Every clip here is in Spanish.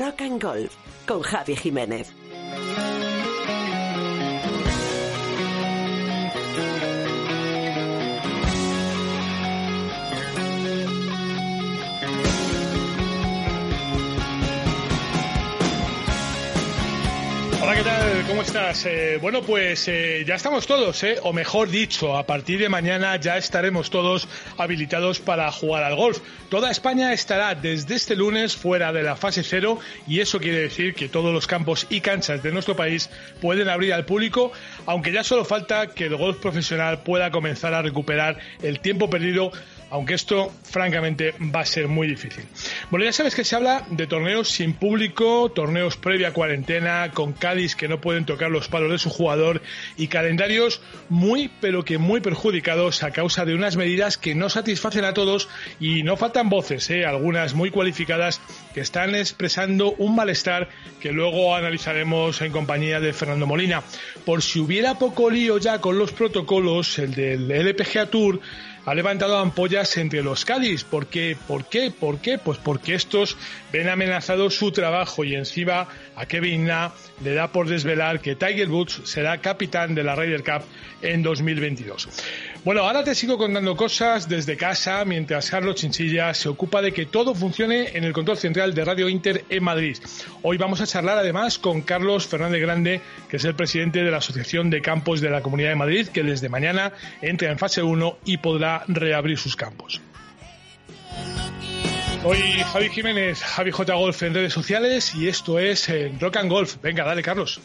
Rock and Golf con Javi Jiménez. Eh, bueno, pues eh, ya estamos todos, ¿eh? o mejor dicho, a partir de mañana ya estaremos todos habilitados para jugar al golf. Toda España estará desde este lunes fuera de la fase cero y eso quiere decir que todos los campos y canchas de nuestro país pueden abrir al público, aunque ya solo falta que el golf profesional pueda comenzar a recuperar el tiempo perdido aunque esto francamente va a ser muy difícil. Bueno, ya sabes que se habla de torneos sin público, torneos previa cuarentena, con Cádiz que no pueden tocar los palos de su jugador y calendarios muy pero que muy perjudicados a causa de unas medidas que no satisfacen a todos y no faltan voces, ¿eh? algunas muy cualificadas que están expresando un malestar que luego analizaremos en compañía de Fernando Molina. Por si hubiera poco lío ya con los protocolos, el del LPGA Tour ha levantado ampollas entre los Cádiz. ¿Por qué? ¿Por qué? ¿Por qué? Pues porque estos ven amenazado su trabajo y encima a Kevin Na le da por desvelar que Tiger Woods será capitán de la Ryder Cup en 2022. Bueno, ahora te sigo contando cosas desde casa mientras Carlos Chinchilla se ocupa de que todo funcione en el control central de Radio Inter en Madrid. Hoy vamos a charlar además con Carlos Fernández Grande, que es el presidente de la Asociación de Campos de la Comunidad de Madrid, que desde mañana entra en fase 1 y podrá reabrir sus campos. Hoy Javi Jiménez, Javi J Golf en redes sociales y esto es eh, Rock and Golf. Venga, dale Carlos.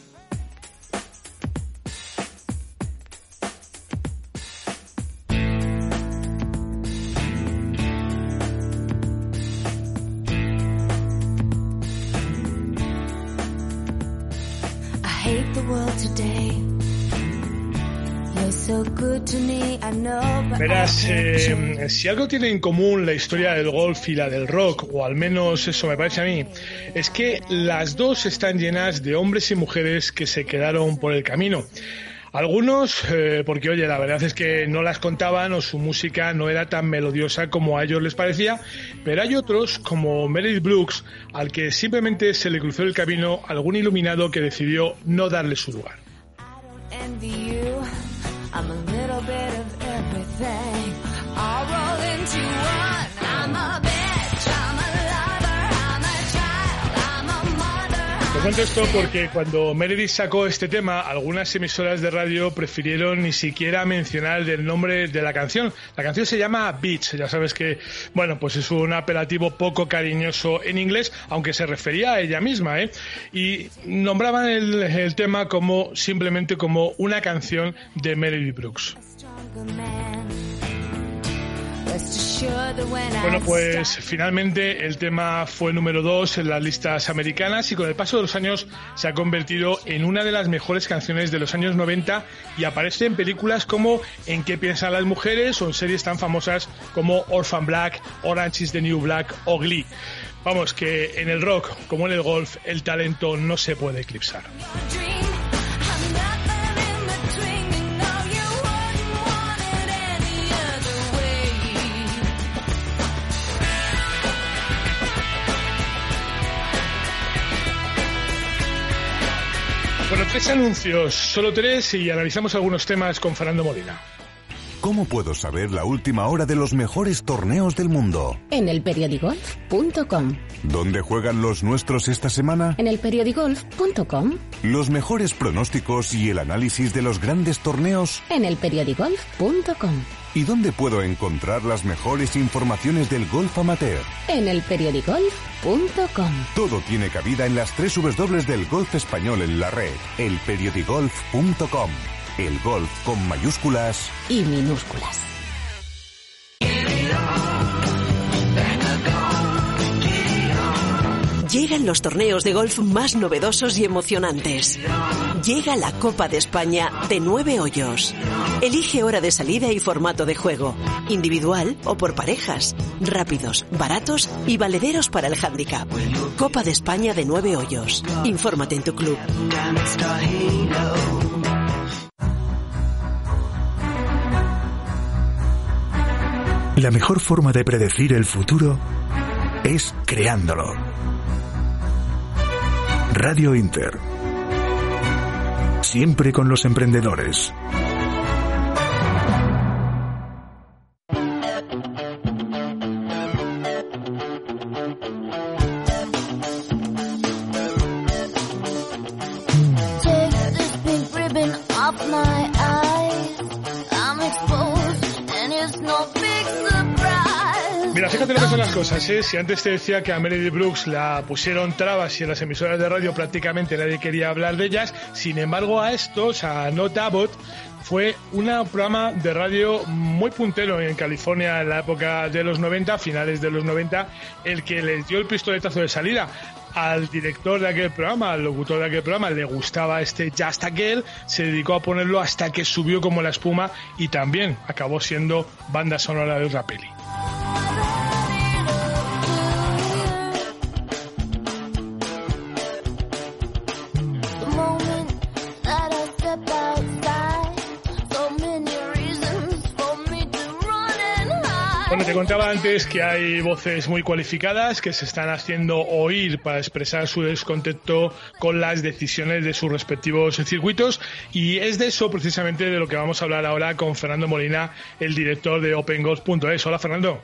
Verás, eh, si algo tiene en común la historia del golf y la del rock, o al menos eso me parece a mí, es que las dos están llenas de hombres y mujeres que se quedaron por el camino. Algunos, eh, porque oye, la verdad es que no las contaban o su música no era tan melodiosa como a ellos les parecía, pero hay otros, como Meredith Brooks, al que simplemente se le cruzó el camino algún iluminado que decidió no darle su lugar. Cuento esto porque cuando Meredith sacó este tema, algunas emisoras de radio prefirieron ni siquiera mencionar el nombre de la canción. La canción se llama Beach, ya sabes que, bueno, pues es un apelativo poco cariñoso en inglés, aunque se refería a ella misma, ¿eh? Y nombraban el, el tema como simplemente como una canción de Meredith Brooks. Bueno, pues finalmente el tema fue número dos en las listas americanas y con el paso de los años se ha convertido en una de las mejores canciones de los años 90 y aparece en películas como En qué piensan las mujeres o en series tan famosas como Orphan Black, Orange is the New Black o Glee. Vamos, que en el rock como en el golf el talento no se puede eclipsar. Tres anuncios, solo tres y analizamos algunos temas con Fernando Molina. ¿Cómo puedo saber la última hora de los mejores torneos del mundo? En elperiodigolf.com. ¿Dónde juegan los nuestros esta semana? En elperiodigolf.com. Los mejores pronósticos y el análisis de los grandes torneos. En elperiodigolf.com. ¿Y dónde puedo encontrar las mejores informaciones del golf amateur? En elperiodigolf.com. Todo tiene cabida en las tres W del golf español en la red. Elperiodigolf.com. El golf con mayúsculas y minúsculas. Llegan los torneos de golf más novedosos y emocionantes. Llega la Copa de España de nueve hoyos. Elige hora de salida y formato de juego. Individual o por parejas. Rápidos, baratos y valederos para el handicap. Copa de España de nueve hoyos. Infórmate en tu club. La mejor forma de predecir el futuro es creándolo. Radio Inter. Siempre con los emprendedores. Cosas, ¿eh? Si antes te decía que a Meredith Brooks la pusieron trabas y en las emisoras de radio prácticamente nadie quería hablar de ellas, sin embargo a estos, a No Abbott, fue un programa de radio muy puntero en California en la época de los 90, finales de los 90, el que les dio el pistoletazo de salida al director de aquel programa, al locutor de aquel programa, le gustaba este Just Aquel, se dedicó a ponerlo hasta que subió como la espuma y también acabó siendo banda sonora de otra peli. Contaba antes que hay voces muy cualificadas que se están haciendo oír para expresar su descontento con las decisiones de sus respectivos circuitos y es de eso precisamente de lo que vamos a hablar ahora con Fernando Molina, el director de OpenGolf.es. Hola Fernando.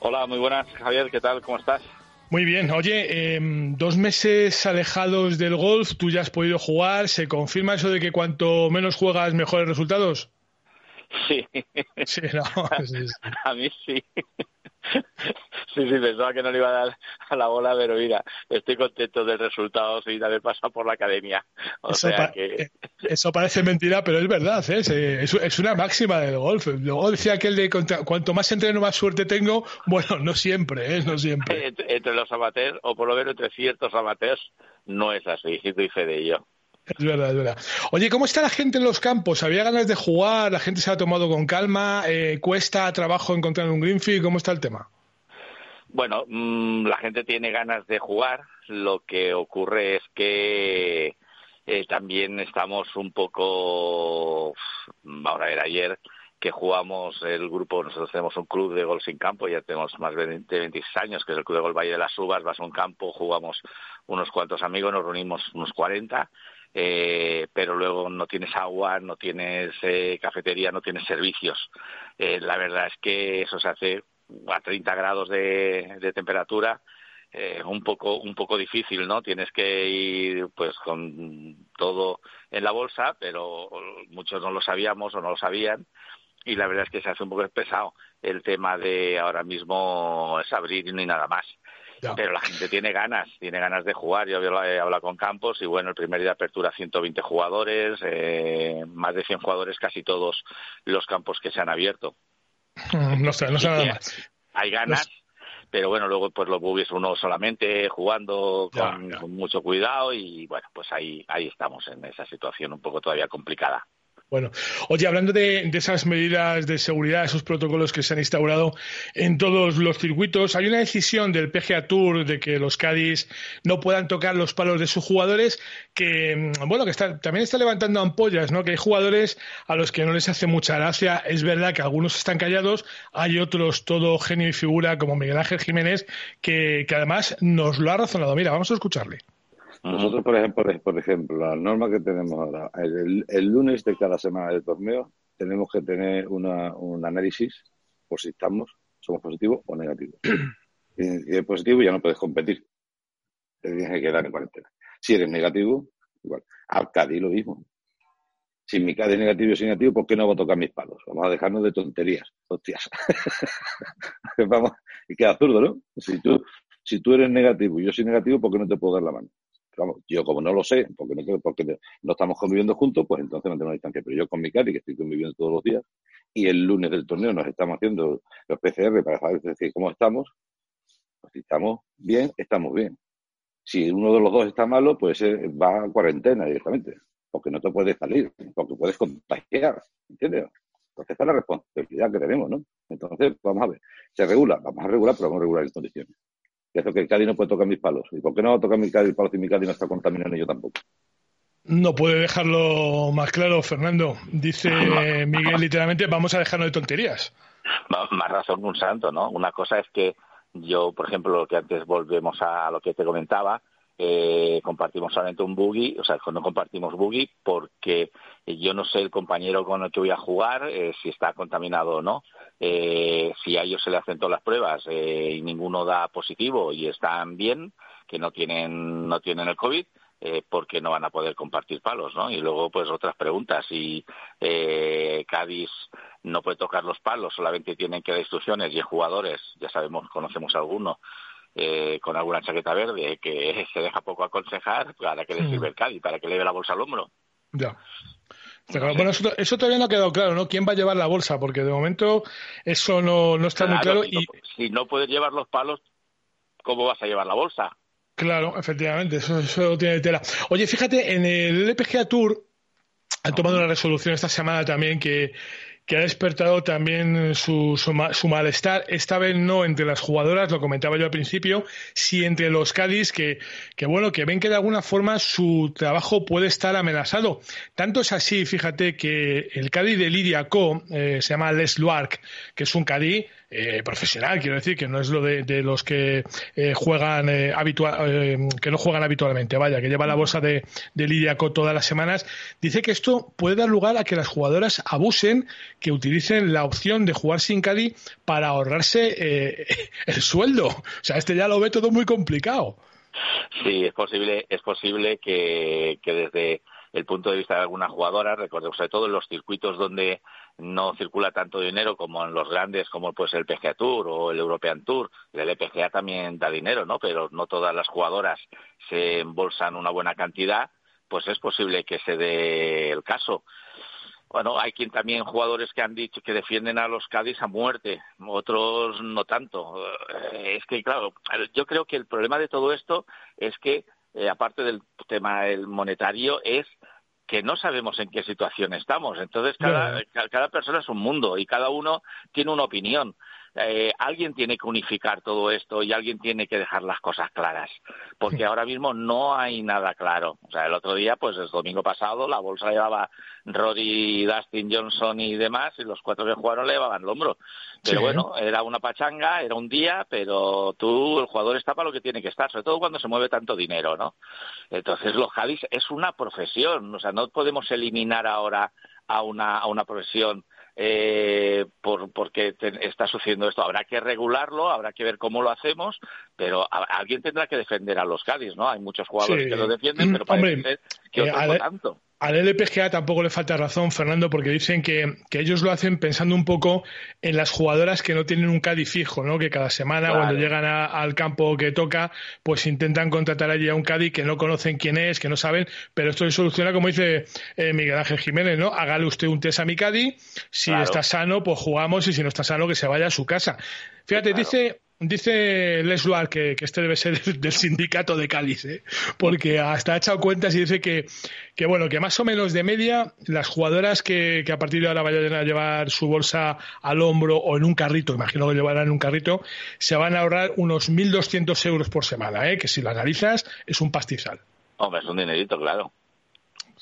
Hola, muy buenas Javier, ¿qué tal? ¿Cómo estás? Muy bien, oye, em, dos meses alejados del golf, tú ya has podido jugar, ¿se confirma eso de que cuanto menos juegas mejores resultados? Sí. Sí, no, A mí sí. Sí, sí, pensaba que no le iba a dar a la bola, pero mira, estoy contento del resultado sin haber pasado por la academia. O eso, sea que... Eh, eso parece mentira, pero es verdad, ¿eh? es, es, una máxima del golf. Luego decía aquel de cuanto más entreno, más suerte tengo. Bueno, no siempre, ¿eh? No siempre. Entre, los amateurs, o por lo menos entre ciertos amateurs, no es así, y doy fe de ello. Es verdad, es verdad. Oye, ¿cómo está la gente en los campos? ¿Había ganas de jugar? ¿La gente se ha tomado con calma? Eh, ¿Cuesta trabajo encontrar un greenfield? ¿Cómo está el tema? Bueno, mm, la gente tiene ganas de jugar. Lo que ocurre es que eh, también estamos un poco. Ahora a ver, ayer que jugamos el grupo, nosotros tenemos un club de gol sin campo, ya tenemos más de 26 años, que es el Club de Gol Valle de las Uvas, vas a un campo, jugamos unos cuantos amigos, nos reunimos unos 40 eh, pero luego no tienes agua, no tienes eh, cafetería, no tienes servicios. Eh, la verdad es que eso se hace a 30 grados de, temperatura. Eh, un poco un poco difícil no tienes que ir pues con todo en la bolsa pero muchos no lo sabíamos o no lo sabían y la verdad es que se hace un poco pesado el tema de ahora mismo es abrir y no hay nada más pero la gente tiene ganas, tiene ganas de jugar. Yo he hablado con Campos y bueno, el primer día de apertura 120 jugadores, eh, más de 100 jugadores, casi todos los campos que se han abierto. No sé, no sé nada más. Hay ganas. pero bueno, luego pues lo hubiese uno solamente jugando con, con, mucho cuidado y bueno, pues ahí, ahí estamos en esa situación un poco todavía complicada. Bueno, oye, hablando de, esas medidas de seguridad, esos protocolos que se han instaurado en todos los circuitos, hay una decisión del PGA Tour de que los Cádiz no puedan tocar los palos de sus jugadores, que mm, bueno, que también está levantando ampollas, ¿no? Que hay jugadores a los que no les hace mucha gracia. Es verdad que algunos están callados, hay otros todo genio y figura como Miguel Ángel Jiménez que además nos lo ha razonado. Mira, vamos a escucharle. Nosotros, por ejemplo, por ejemplo, la norma que tenemos ahora, el, lunes de cada semana del torneo tenemos que tener un análisis por si estamos, somos positivos o negativos. si eres positivo ya no puedes competir. Te tienes que quedar en cuarentena. Si eres negativo, igual. Al Cádiz lo mismo. Si mi Cádiz es negativo y soy negativo, ¿por qué no voy a tocar mis palos? Vamos a dejarnos de tonterías. Hostias. Vamos, y queda absurdo, ¿no? Si tú, si tú eres negativo y yo soy negativo, ¿por qué no te puedo dar la mano? Vamos, yo como no lo sé, porque no, porque no estamos conviviendo juntos, pues entonces no tengo distancia. Pero yo con mi cari, que estoy conviviendo todos los días, y el lunes del torneo nos estamos haciendo los PCR para saber cómo estamos, pues si estamos bien, estamos bien. Si uno de los dos está malo, pues eh, va a cuarentena directamente, porque no te puedes salir, porque puedes contagiar, ¿entiendes? Entonces esta es la responsabilidad que tenemos, ¿no? Entonces, vamos a ver, se regula, vamos a regular, pero vamos a regular en condiciones que que el Cádiz no puede tocar mis palos. ¿Y por qué no va a tocar mi Cádiz palos y mi Cádiz no está contaminando yo tampoco? No puede dejarlo más claro, Fernando. Dice Miguel literalmente, vamos a dejarnos de tonterías. Más razón que un santo, ¿no? Una cosa es que yo, por ejemplo, lo que antes volvemos a lo que te comentaba, eh, compartimos solamente un buggy, o sea, no compartimos buggy porque yo no sé el compañero con el que voy a jugar eh, si está contaminado o no. Eh, si a ellos se le hacen todas las pruebas eh, y ninguno da positivo y están bien, que no tienen no tienen el COVID, eh, porque no van a poder compartir palos, ¿no? Y luego, pues otras preguntas. Si eh, Cádiz no puede tocar los palos, solamente tienen que dar instrucciones y jugadores, ya sabemos, conocemos alguno, eh, con alguna chaqueta verde que se deja poco aconsejar, ¿para que le sirve el Cádiz? ¿Para que le dé la bolsa al hombro? Ya. bueno, eso, todavía no ha quedado claro, ¿no? ¿Quién va a llevar la bolsa? Porque de momento eso no, no está muy claro. Si, y... no, si no puedes llevar los palos, ¿cómo vas a llevar la bolsa? Claro, efectivamente, eso, eso tiene tela. Oye, fíjate, en el LPGA Tour han tomado una resolución esta semana también que, que ha despertado también su, su, su, malestar, esta vez no entre las jugadoras, lo comentaba yo al principio, sí entre los Cádiz, que, bueno, que ven que de alguna forma su trabajo puede estar amenazado. Tanto es así, fíjate, que el Cádiz de Lidia Co, eh, se llama Les Luark, que es un Cádiz eh, profesional, quiero decir, que no es lo de, los que eh, juegan eh, habitual, que no juegan habitualmente, vaya, que lleva la bolsa de, de Lidiaco todas las semanas, dice que esto puede dar lugar a que las jugadoras abusen, que utilicen la opción de jugar sin Cádiz para ahorrarse el sueldo. O sea, este ya lo ve todo muy complicado. Sí, es posible, es posible que, que desde el punto de vista de alguna jugadora, recordemos, sobre todo en los circuitos donde no circula tanto dinero como en los grandes, como pues el PGA Tour o el European Tour. El LPGA también da dinero, ¿no? Pero no todas las jugadoras se embolsan una buena cantidad, pues es posible que se dé el caso. Bueno, hay quien también jugadores que han dicho que defienden a los Cádiz a muerte, otros no tanto. Es que, claro, yo creo que el problema de todo esto es que, eh, aparte del tema el monetario, es que no sabemos en qué situación estamos. Entonces, cada, cada persona es un mundo y cada uno tiene una opinión. Eh, alguien tiene que unificar todo esto y alguien tiene que dejar las cosas claras, porque ahora mismo no hay nada claro. O sea, el otro día, pues el domingo pasado, la bolsa llevaba Rory, Dustin Johnson y demás, y los cuatro que jugaron le llevaban el hombro. Pero sí. bueno, era una pachanga, era un día, pero tú, el jugador está para lo que tiene que estar, sobre todo cuando se mueve tanto dinero, ¿no? Entonces, los Javis es una profesión, o sea, no podemos eliminar ahora a una, a una profesión eh, por, porque te, está sucediendo esto. Habrá que regularlo, habrá que ver cómo lo hacemos, pero a, alguien tendrá que defender a los Cádiz, ¿no? Hay muchos jugadores sí. que lo defienden, pero parece Hombre, ser que otros eh, no tanto. Al LPGA tampoco le falta razón, Fernando, porque dicen que, que, ellos lo hacen pensando un poco en las jugadoras que no tienen un Cádiz fijo, ¿no? Que cada semana, claro. cuando llegan a, al campo que toca, pues intentan contratar allí a un Cádiz que no conocen quién es, que no saben, pero esto se soluciona, como dice eh, Miguel Ángel Jiménez, ¿no? Hágale usted un test a mi Cádiz, si claro. está sano, pues jugamos, y si no está sano, que se vaya a su casa. Fíjate, claro. dice Dice Les Luar que, que, este debe ser del sindicato de Cádiz, ¿eh? porque hasta ha echado cuentas y dice que, que, bueno, que más o menos de media las jugadoras que, que, a partir de ahora vayan a llevar su bolsa al hombro o en un carrito, imagino que llevarán en un carrito, se van a ahorrar unos 1.200 euros por semana, ¿eh? que si lo analizas es un pastizal. Hombre, es un dinerito, claro.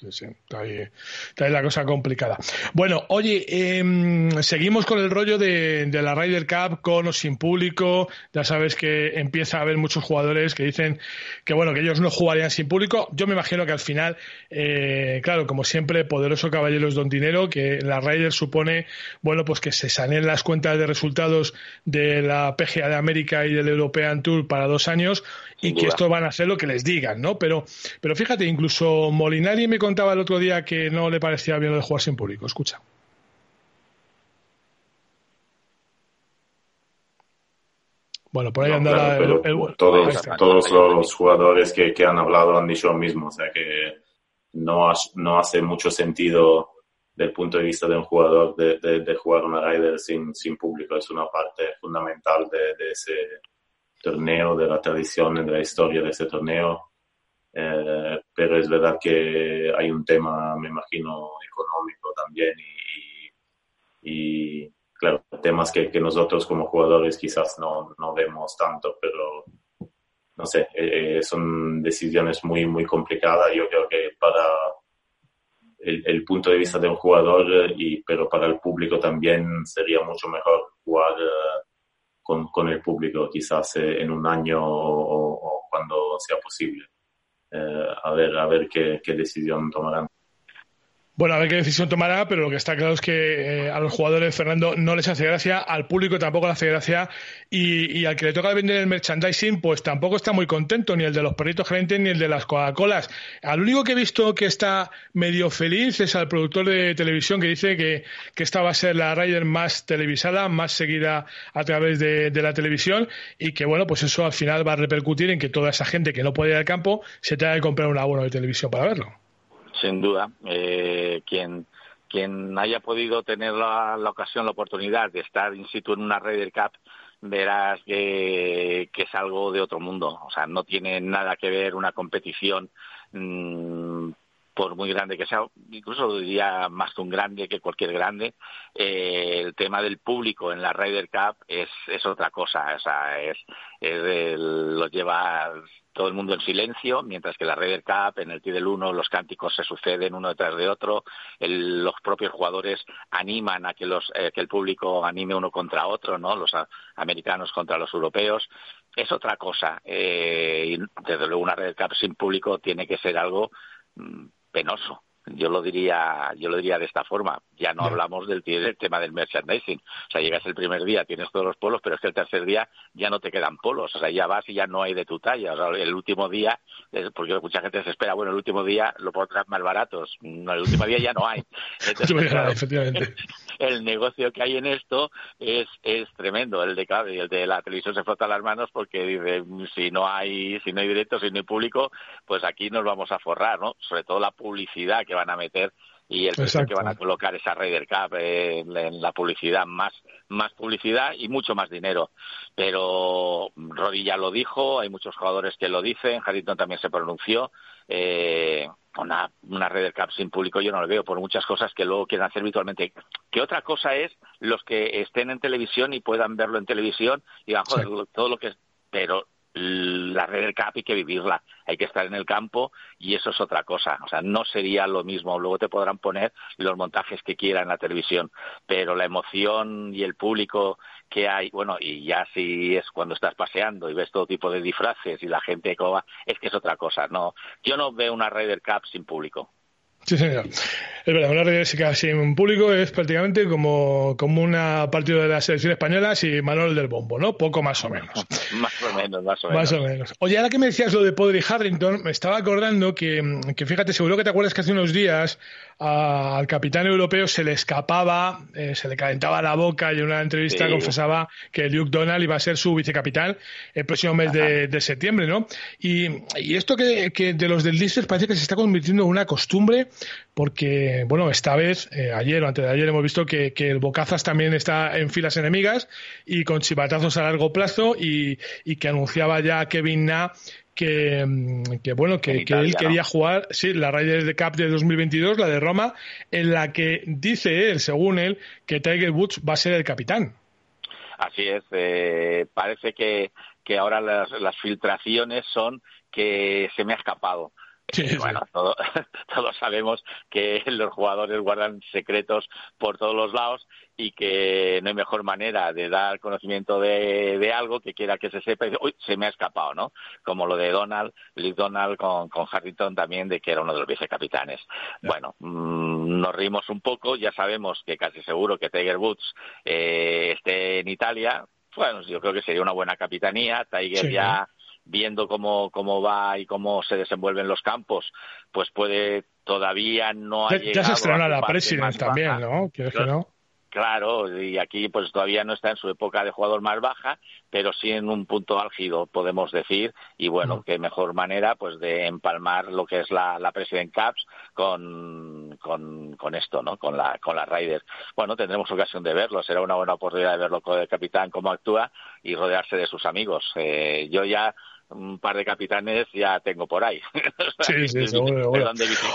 Sí, sí, está ahí, está ahí, la cosa complicada. Bueno, oye, eh, seguimos con el rollo de, de, la Ryder Cup con o sin público. Ya sabes que empieza a haber muchos jugadores que dicen que bueno, que ellos no jugarían sin público. Yo me imagino que al final, eh, claro, como siempre, poderoso caballeros don dinero, que la Ryder supone, bueno, pues que se saneen las cuentas de resultados de la PGA de América y del European Tour para dos años y que esto van a ser lo que les digan, ¿no? Pero, pero fíjate, incluso Molinari me contaba el otro día que no le parecía bien lo de jugar sin público. Escucha. Bueno, por ahí no, anda claro, el, el, todos, todos los jugadores que, que, han hablado han dicho lo mismo, o sea que no, no hace mucho sentido del punto de vista de un jugador de, de, de jugar una Ryder sin, sin público. Es una parte fundamental de, de ese torneo, de la tradición, de la historia de ese torneo. Eh, pero es verdad que hay un tema, me imagino, económico también y, y, y claro, temas que, que, nosotros como jugadores quizás no, no vemos tanto, pero no sé, eh, son decisiones muy, muy complicadas. Yo creo que para el, el, punto de vista de un jugador, y, pero para el público también sería mucho mejor jugar uh, con, con, el público quizás eh, en un año o, cuando sea posible. a ver, a ver qué decisión tomarán. Bueno, a ver qué decisión tomará, pero lo que está claro es que eh, a los jugadores, Fernando, no les hace gracia, al público tampoco le hace gracia, y, al que le toca vender el merchandising, pues tampoco está muy contento, ni el de los perritos gerentes ni el de las Coca-Colas. Al único que he visto que está medio feliz es al productor de televisión que dice que, esta va a ser la Ryder más televisada, más seguida a través de, de, la televisión, y que, bueno, pues eso al final va a repercutir en que toda esa gente que no puede ir al campo se tenga que comprar un abono de televisión para verlo sin duda. Eh, quien, quien haya podido tener la, ocasión, la oportunidad de estar in situ en una Ryder Cup, verás que, es algo de otro mundo. O sea, no tiene nada que ver una competición mm, por muy grande que sea, incluso diría más que un grande que cualquier grande, eh, el tema del público en la Ryder Cup es, es otra cosa, o sea, es, lo lleva todo el mundo en silencio, mientras que la Ryder Cup, en el Tidal 1, los cánticos se suceden uno detrás de otro, los propios jugadores animan a que, los, eh, que el público anime uno contra otro, ¿no? Los americanos contra los europeos. Es otra cosa. Eh, y desde luego una Ryder Cup sin público tiene que ser algo mm, penoso. Yo lo diría, yo lo diría de esta forma. Ya no hablamos del, tema del merchandising. O sea, llegas el primer día, tienes todos los polos, pero es que el tercer día ya no te quedan polos. O sea, ya vas y ya no hay de tu talla. O sea, el último día, porque mucha gente se espera, bueno, el último día lo pondrás más baratos. El último día ya no hay. Entonces, el negocio que hay en esto es, es tremendo. El de, el de la televisión se frota las manos porque dice, si no hay, si no hay directo, si no hay público, pues aquí nos vamos a forrar, ¿no? Sobre todo la publicidad que van a meter y el precio que van a colocar esa Raider Cup en, la publicidad, más, más publicidad y mucho más dinero. Pero Rodilla lo dijo, hay muchos jugadores que lo dicen, Harrington también se pronunció. Eh, una, una Raider Cup sin público yo no lo veo por muchas cosas que luego quieren hacer virtualmente. Que otra cosa es los que estén en televisión y puedan verlo en televisión y digan, joder, todo lo que... Pero la red del CAP hay que vivirla, hay que estar en el campo y eso es otra cosa. O sea, no sería lo mismo. Luego te podrán poner los montajes que quieran en la televisión, pero la emoción y el público que hay, bueno, y ya si es cuando estás paseando y ves todo tipo de disfraces y la gente que va, es que es otra cosa. No, yo no veo una Ryder Cup sin público. Sí, señor. Es verdad, una red sin público es prácticamente como, como una partida de la selección española sin Manuel del Bombo, ¿no? Poco más o menos. más o menos, más o menos. Más o menos. Oye, ahora que me decías lo de Podri Harrington, me estaba acordando que, que, fíjate, seguro que te acuerdas que hace unos días al capitán europeo se le escapaba, eh, se le calentaba la boca y en una entrevista confesaba que Luke Donald iba a ser su vicecapitán el próximo mes de, septiembre, ¿no? Y, y esto que, que, de los del Leicester parece que se está convirtiendo en una costumbre porque, bueno, esta vez, eh, ayer o antes de ayer, hemos visto que, que, el Bocazas también está en filas enemigas y con chivatazos a largo plazo y, y que anunciaba ya Kevin Na que, mm, que bueno, que, él quería jugar, sí, la Ryder Cup de 2022, la de Roma, en la que dice él, según él, que Tiger Woods va a ser el capitán. Así es, eh, parece que, que ahora las, las filtraciones son que se me ha escapado bueno, todos sabemos que los jugadores guardan secretos por todos los lados y que no hay mejor manera de dar conocimiento de, algo que quiera que se sepa y uy, se me ha escapado, ¿no? Como lo de Donald, Lee Donald con, con Harrington también, de que era uno de los vicecapitanes. Bueno, mm, nos rimos un poco, ya sabemos que casi seguro que Tiger Woods eh, esté en Italia. Bueno, yo creo que sería una buena capitanía. Tiger ya viendo cómo, cómo va y cómo se desenvuelven los campos, pues puede todavía no ha ya, se estrena la President también, ¿no? que no? Claro, y aquí pues todavía no está en su época de jugador más baja, pero sí en un punto álgido, podemos decir, y bueno, mm. qué mejor manera pues de empalmar lo que es la, la President Cups con, con, con, esto, ¿no? Con la, con la Riders. Bueno, tendremos ocasión de verlo, será una buena oportunidad de verlo con el capitán, cómo actúa y rodearse de sus amigos. Eh, yo ya un par de capitanes ya tengo por ahí. Sí, sí, seguro,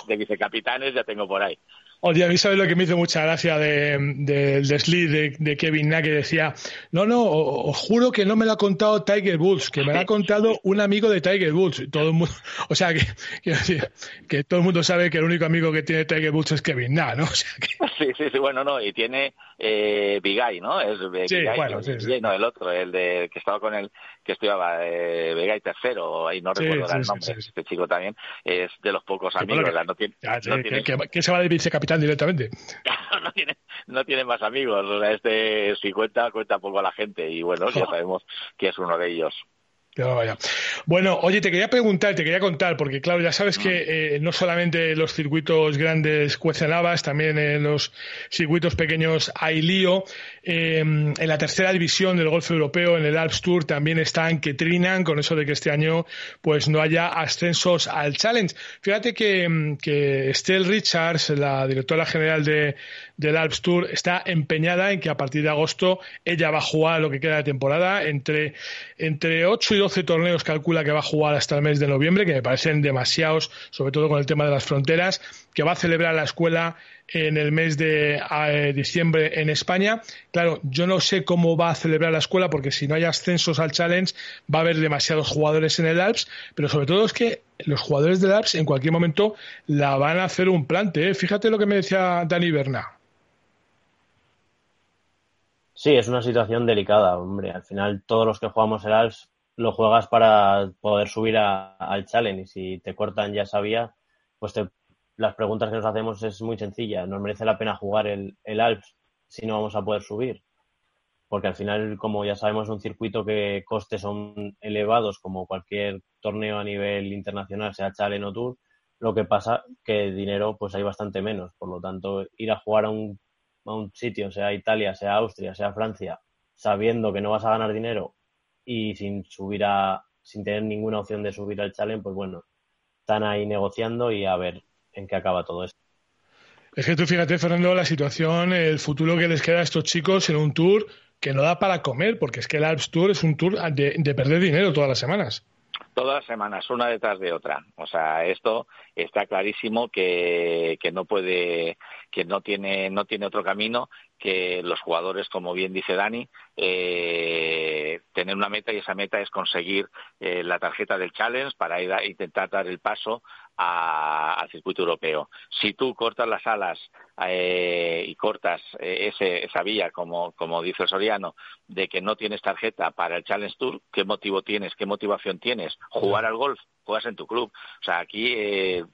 de, vicecapitanes ya tengo por ahí. Oye, a mí sabes lo que me hizo mucha gracia del de, de, de, Kevin Na que decía, no, no, os juro que no me lo ha contado Tiger Woods, que me lo ha contado un amigo de Tiger Woods. Todo el mundo, o sea, que, que, todo el mundo sabe que el único amigo que tiene Tiger Woods es Kevin Na, ¿no? Sí, sí, sí, bueno, no, y tiene eh, Bigay, ¿no? Es sí, bueno, sí, sí. no, el otro, el de que estaba con el que estudiaba eh, Bigay tercero, ahí no recuerdo el nombre, este chico también, es de los pocos amigos, que, no tiene, no tiene... que, se va de vicecapitán directamente. no tiene, no tiene más amigos, o sea, este si cuenta, cuenta poco a la gente, y bueno, ya sabemos que es uno de ellos. Bueno, oye, te quería preguntar, te quería contar, porque claro, ya sabes que eh, no solamente los circuitos grandes cuecen habas, también en los circuitos pequeños hay lío. Em, en la tercera división del golf europeo, en el Alps Tour, también están que trinan con eso de que este año pues no haya ascensos al Challenge. Fíjate que, que Estelle Richards, la directora general de, del Alps Tour, está empeñada en que a partir de agosto ella va a jugar lo que queda de temporada entre, entre 8 y 12 torneos calcula que va a jugar hasta el mes de noviembre, que me parecen demasiados, sobre todo con el tema de las fronteras, que va a celebrar la escuela en el mes de eh, diciembre en España. Claro, yo no sé cómo va a celebrar la escuela porque si no hay ascensos al Challenge va a haber demasiados jugadores en el Alps, pero sobre todo es que los jugadores del Alps en cualquier momento la van a hacer un plante. ¿eh? Fíjate lo que me decía Dani Berna. Sí, es una situación delicada, hombre. Al final todos los que jugamos el Alps lo juegas para poder subir al Challenge y si te cortan ya sabía, pues te las preguntas que nos hacemos es muy sencilla. ¿Nos merece la pena jugar el, el Alps si no vamos a poder subir? Porque al final, como ya sabemos, es un circuito que costes son elevados, como cualquier torneo a nivel internacional, sea Challenge o Tour. Lo que pasa que dinero pues hay bastante menos. Por lo tanto, ir a jugar a un, a un sitio, sea Italia, sea Austria, sea Francia, sabiendo que no vas a ganar dinero y sin subir a, sin tener ninguna opción de subir al challenge, pues bueno, están ahí negociando y a ver en qué acaba todo esto. Es que tú fíjate, Fernando, la situación, el futuro que les queda a estos chicos en un tour que no da para comer, porque es que el Alps Tour es un tour de, perder dinero todas las semanas. Todas las semanas, una detrás de otra. O sea, esto está clarísimo que, que no puede, que no tiene, no tiene otro camino que los jugadores, como bien dice Dani, eh, tener una meta y esa meta es conseguir eh, la tarjeta del Challenge para ir a intentar dar el paso al circuito europeo. Si tú cortas las alas eh, y cortas eh, ese, esa vía, como, como dice el Soriano, de que no tienes tarjeta para el Challenge Tour, ¿qué motivo tienes? ¿Qué motivación tienes? ¿Jugar al golf? Juegas en tu club. O sea, aquí eh,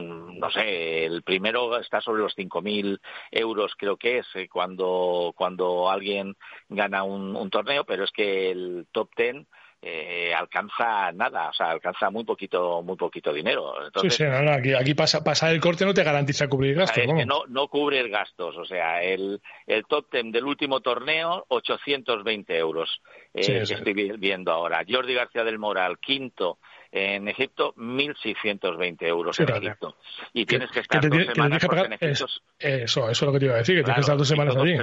no, sé, el primero está sobre los 5.000 euros, creo que es, cuando, cuando alguien gana un, un torneo, pero es que el top 10 eh, alcanza nada, o sea, alcanza muy poquito, muy poquito dinero. sí, sí, no, aquí, aquí pasa, pasar el corte no te garantiza cubrir gastos. no, no cubre gastos, o sea, el, el top ten del último torneo, 820 euros, eh, que estoy viendo ahora. Jordi García del Moral, quinto, en Egipto 1.620 euros en Egipto. Y tienes que estar dos semanas en Egipto. eso, eso es lo que te iba a decir, que tienes que estar dos semanas allí.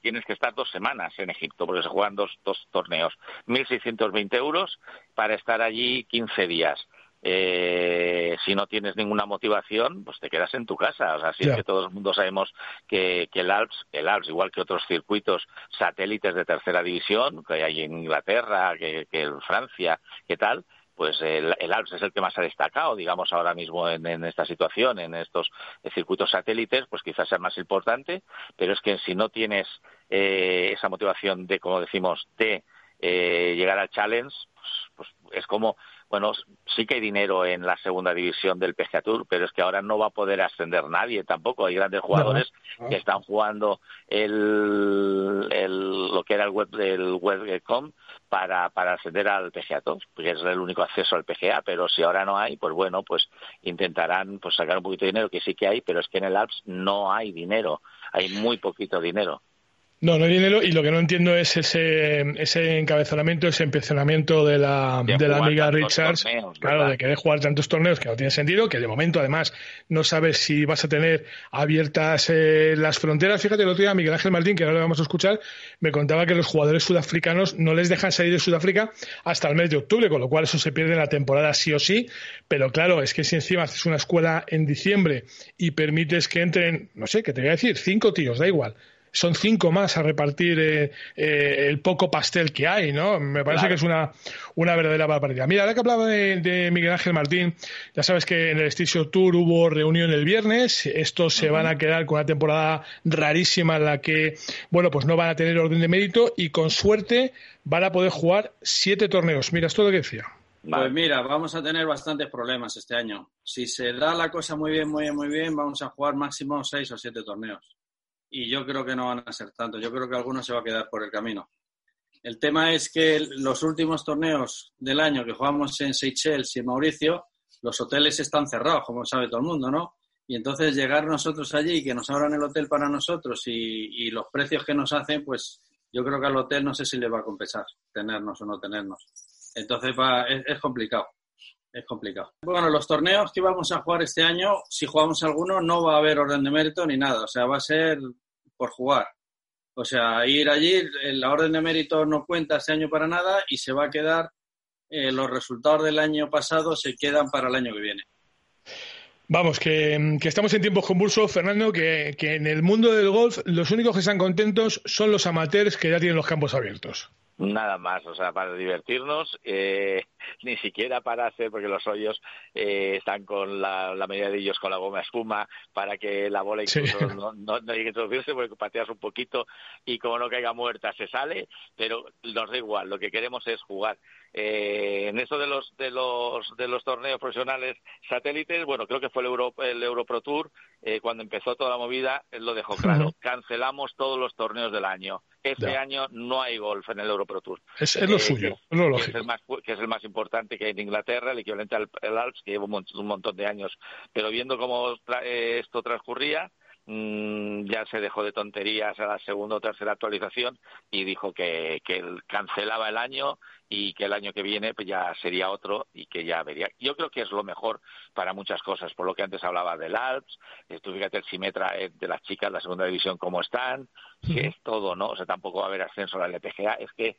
Tienes que estar dos semanas en Egipto, porque se juegan dos, dos torneos. 1.620 euros para estar allí 15 días. Eh, si no tienes ninguna motivación, pues te quedas en tu casa. O sea, si es que todo el mundo sabemos que, que, el Alps, el Alps, igual que otros circuitos satélites de tercera división, que hay en Inglaterra, que, que en Francia, que tal, pues el, el, Alps es el que más ha destacado, digamos, ahora mismo en, esta situación, en estos circuitos satélites, pues quizás sea más importante, pero es que si no tienes eh, esa motivación de, como decimos, de eh, llegar al challenge, pues, pues, es como, bueno, sí que hay dinero en la segunda división del PGA Tour, pero es que ahora no va a poder ascender nadie tampoco. Hay grandes jugadores que están jugando el, el, lo que era el web del webcom para, para ascender al PGA Tour, porque es el único acceso al PGA, pero si ahora no hay, pues bueno, pues intentarán pues sacar un poquito de dinero, que sí que hay, pero es que en el Alps no hay dinero, hay muy poquito dinero. No, no hay dinero y lo que no entiendo es ese, ese encabezonamiento, ese empecinamiento de la, de, la amiga Richards, claro, de querer jugar tantos torneos que no tiene sentido, que de momento además no sabes si vas a tener abiertas eh, las fronteras. Fíjate, el otro día Miguel Ángel Martín, que ahora lo vamos a escuchar, me contaba que los jugadores sudafricanos no les dejan salir de Sudáfrica hasta el mes de octubre, con lo cual eso se pierde en la temporada sí o sí, pero claro, es que si encima haces una escuela en diciembre y permites que entren, no sé, ¿qué te voy a decir? Cinco tíos, da igual son cinco más a repartir eh, eh, el poco pastel que hay, ¿no? Me parece que es una, una verdadera barbaridad. Mira, ahora que hablaba de, Miguel Ángel Martín, ya sabes que en el Station Tour hubo reunión el viernes, estos se van a quedar con una temporada rarísima en la que, bueno, pues no van a tener orden de mérito y con suerte van a poder jugar siete torneos. Mira, esto lo que decía. Pues mira, vamos a tener bastantes problemas este año. Si se da la cosa muy bien, muy bien, muy bien, vamos a jugar máximo seis o siete torneos y yo creo que no van a ser tantos. Yo creo que alguno se va a quedar por el camino. El tema es que los últimos torneos del año que jugamos en Seychelles y en Mauricio, los hoteles están cerrados, como sabe todo el mundo, ¿no? Y entonces llegar nosotros allí y que nos abran el hotel para nosotros y, los precios que nos hacen, pues yo creo que al hotel no sé si le va a compensar tenernos o no tenernos. Entonces va, es, es complicado es complicado. Bueno, los torneos que vamos a jugar este año, si jugamos alguno, no va a haber orden de mérito ni nada. O sea, va a ser por jugar. O sea, ir allí, la orden de mérito no cuenta este año para nada y se va a quedar, eh, los resultados del año pasado se quedan para el año que viene. Vamos, que, estamos en tiempos convulsos, Fernando, que, que en el mundo del golf los únicos que están contentos son los amateurs que ya tienen los campos abiertos. Nada más, o sea, para divertirnos, eh, ni siquiera para hacer, porque los hoyos eh, están con la, la mayoría de ellos con la goma espuma, para que la bola incluso no, no, no, hay que introducirse porque pateas un poquito y como no caiga muerta se sale, pero nos da igual, lo que queremos es jugar. Eh, en eso de los, de, los, de los torneos profesionales satélites, bueno, creo que fue el Euro, el Euro Pro Tour, eh, cuando empezó toda la movida, él lo dejó claro, cancelamos todos los torneos del año. Este año no hay golf en el Euro Pro Tour. Es, lo eh, suyo, es lo lógico. Que es el, más, que es el más importante que hay en Inglaterra, el equivalente al Alps, que lleva un montón de años. Pero viendo cómo eh, esto transcurría, Mm, ya se dejó de tonterías a la segunda o tercera actualización y dijo que, que cancelaba el año y que el año que viene pues ya sería otro y que ya vería. Yo creo que es lo mejor para muchas cosas, por lo que antes hablaba del Alps, tú fíjate el Simetra eh, de las chicas, la segunda división, cómo están, que es todo, ¿no? O sea, tampoco va a haber ascenso a la LPGA, es que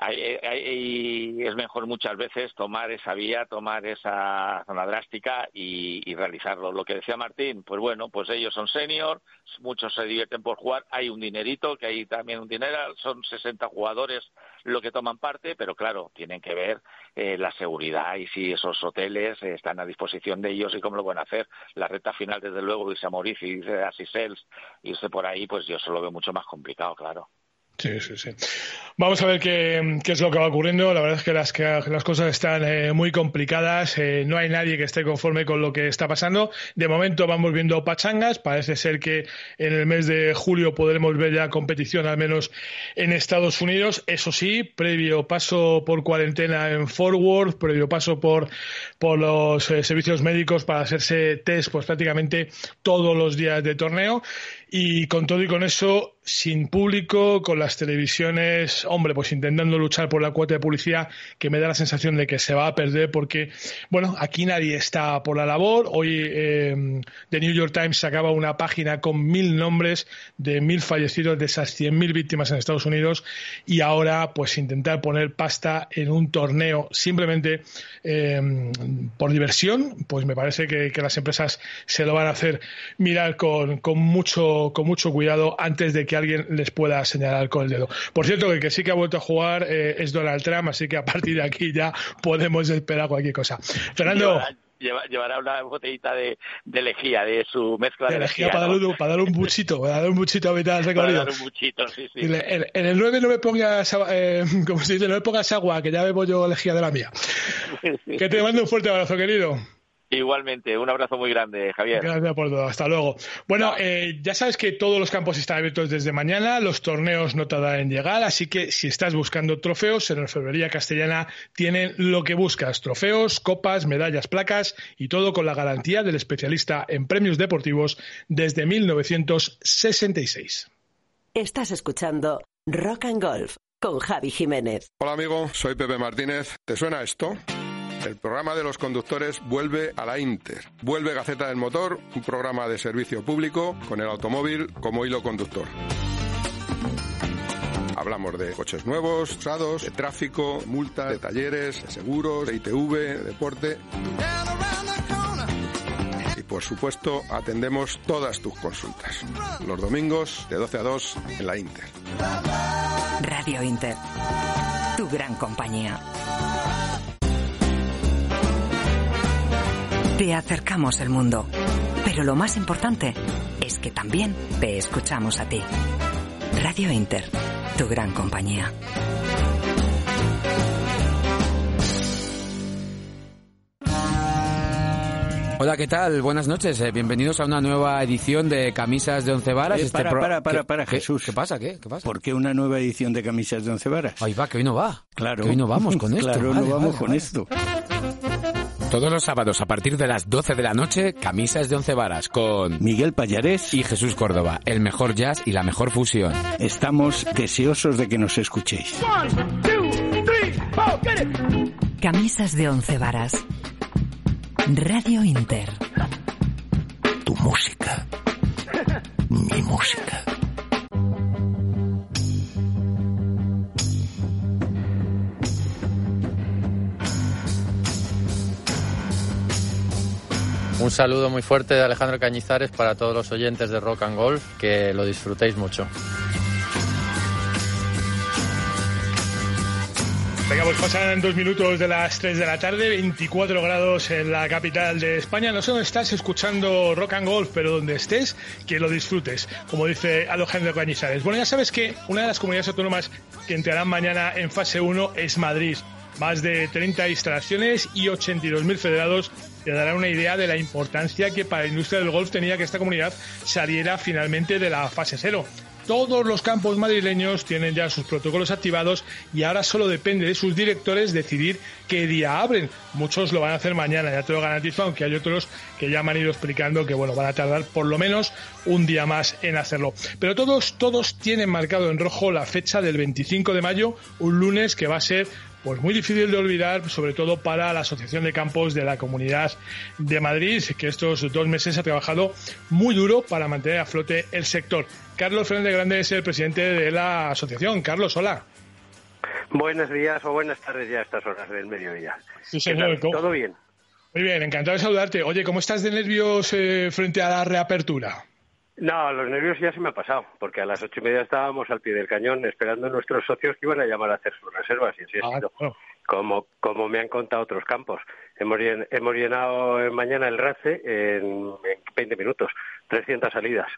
es mejor muchas veces tomar esa vía, tomar esa zona drástica y, realizarlo. Lo que decía Martín, pues bueno, pues ellos son senior, muchos se divierten por jugar, hay un dinerito, que hay también un dinero, son 60 jugadores lo que toman parte, pero claro, tienen que ver eh, la seguridad y si esos hoteles están a disposición de ellos y cómo lo a hacer. La recta final, desde luego, irse a Mauricio, irse a Sisels, irse por ahí, pues yo se lo veo mucho más complicado, claro. Sí, sí, sí. Vamos a ver qué, qué, es lo que va ocurriendo. La verdad es que las, que las cosas están eh, muy complicadas. Eh, no hay nadie que esté conforme con lo que está pasando. De momento vamos viendo pachangas. Parece ser que en el mes de julio podremos ver ya competición, al menos en Estados Unidos. Eso sí, previo paso por cuarentena en Forward, previo paso por, por los eh, servicios médicos para hacerse test pues prácticamente todos los días de torneo. Y con todo y con eso, sin público, con las televisiones, hombre, pues intentando luchar por la cuota de publicidad, que me da la sensación de que se va a perder porque, bueno, aquí nadie está por la labor. Hoy eh, The New York Times sacaba una página con mil nombres de mil fallecidos de esas cien mil víctimas en Estados Unidos y ahora, pues intentar poner pasta en un torneo simplemente eh, por diversión, pues me parece que, las empresas se lo van a hacer mirar con, con mucho con mucho cuidado antes de que alguien les pueda señalar con el dedo. Por cierto, que el que sí que ha vuelto a jugar eh, es Donald Trump, así que a partir de aquí ya podemos esperar cualquier cosa. Fernando. Llevará, una botellita de, de, lejía, de su mezcla de, lejía. para, darle un, para dar un buchito, para dar un buchito a mitad del recorrido. Para dar un buchito, sí, sí. En, en, el 9 no me pongas, eh, como se dice, no me pongas agua, que ya bebo yo lejía de la mía. que te mando un fuerte abrazo, querido. Igualmente, un abrazo muy grande, Javier. Gracias por todo, hasta luego. Bueno, eh, ya sabes que todos los campos están abiertos desde mañana, los torneos no tardan en llegar, así que si estás buscando trofeos, en la Orfebrería Castellana tienen lo que buscas, trofeos, copas, medallas, placas y todo con la garantía del especialista en premios deportivos desde 1966. Estás escuchando Rock and Golf con Javi Jiménez. Hola amigo, soy Pepe Martínez. ¿Te suena esto? El programa de los conductores vuelve a la Inter. Vuelve Gaceta del Motor, un programa de servicio público con el automóvil como hilo conductor. Hablamos de coches nuevos, usados, de tráfico, multas, de talleres, de seguros, de ITV, de deporte. Y por supuesto, atendemos todas tus consultas. Los domingos de 12 a 2 en la Inter. Radio Inter. Tu gran compañía. Te acercamos el mundo. Pero lo más importante es que también te escuchamos a ti. Radio Inter, tu gran compañía. Hola, ¿qué tal? Buenas noches. eh, bienvenidos a una nueva edición de Camisas de Once Varas. Eh, para, pro- para, para, ¿Qué- para, qué- Jesús. ¿Qué pasa? ¿Qué? ¿Qué pasa? ¿Por qué una nueva edición de Camisas de Once Varas? Ahí va, que hoy no va. Claro. Que hoy no vamos con esto. Claro, Vale, no vamos vale, con vale. esto. Todos los sábados a partir de las 12 de la noche, Camisas de Once Varas con Miguel Payarés y Jesús Córdoba, el mejor jazz y la mejor fusión. Estamos deseosos de que nos escuchéis. Camisas de once varas. Radio Inter. Tu música. Mi música. Un saludo muy fuerte de Alejandro Cañizares para todos los oyentes de Rock and Golf, que lo disfrutéis mucho. Venga, pues pasan dos minutos de las 3 de la tarde, 24 grados en la capital de España. No sé estás escuchando Rock and Golf, pero donde estés, que lo disfrutes, como dice Alejandro Cañizares. Bueno, ya sabes que una de las comunidades autónomas que entrarán mañana en fase 1 es Madrid. Más de 30 instalaciones y 82.000 federados te darán una idea de la importancia que para la industria del golf tenía que esta comunidad saliera finalmente de la fase 0. Todos los campos madrileños tienen ya sus protocolos activados y ahora solo depende de sus directores decidir qué día abren. Muchos lo van a hacer mañana, ya te lo garantizo, aunque hay otros que ya me han ido explicando que bueno, van a tardar por lo menos un día más en hacerlo. Pero todos, todos tienen marcado en rojo la fecha del 25 de mayo, un lunes que va a ser pues muy difícil de olvidar, sobre todo para la Asociación de Campos de la Comunidad de Madrid, que estos dos meses ha trabajado muy duro para mantener a flote el sector. Carlos Fernández Grande es el presidente de la asociación. Carlos, hola. Buenos días o buenas tardes ya a estas horas del mediodía. Sí, ¿Qué señor. ¿Todo bien? Muy bien, encantado de saludarte. Oye, ¿cómo estás de nervios eh, frente a la reapertura? No, los nervios ya se me ha pasado, porque a las ocho y media estábamos al pie del cañón esperando a nuestros socios que iban a llamar a hacer sus reservas y así ha Ah, sido. bueno. Como, como me han contado otros campos. Hemos, llen- hemos llenado mañana el RACE en, en 20 minutos, 300 salidas.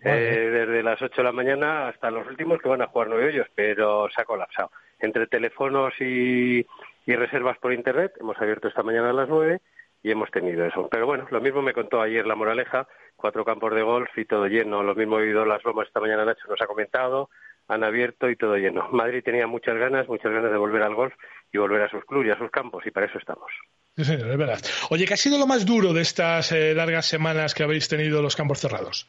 Eh, desde las 8 de la mañana hasta los últimos que van a jugar nueve hoyos, pero se ha colapsado. Entre teléfonos y, y reservas por internet, hemos abierto esta mañana a las 9 y hemos tenido eso. Pero bueno, lo mismo me contó ayer la Moraleja, cuatro campos de golf y todo lleno. Lo mismo he oído las lomas esta mañana, Nacho nos ha comentado, han abierto y todo lleno. Madrid tenía muchas ganas, muchas ganas de volver al golf y volver a sus clubes y a sus campos y para eso estamos. Sí, señor, es verdad. Oye, ¿qué ha sido lo más duro de estas eh, largas semanas que habéis tenido los campos cerrados?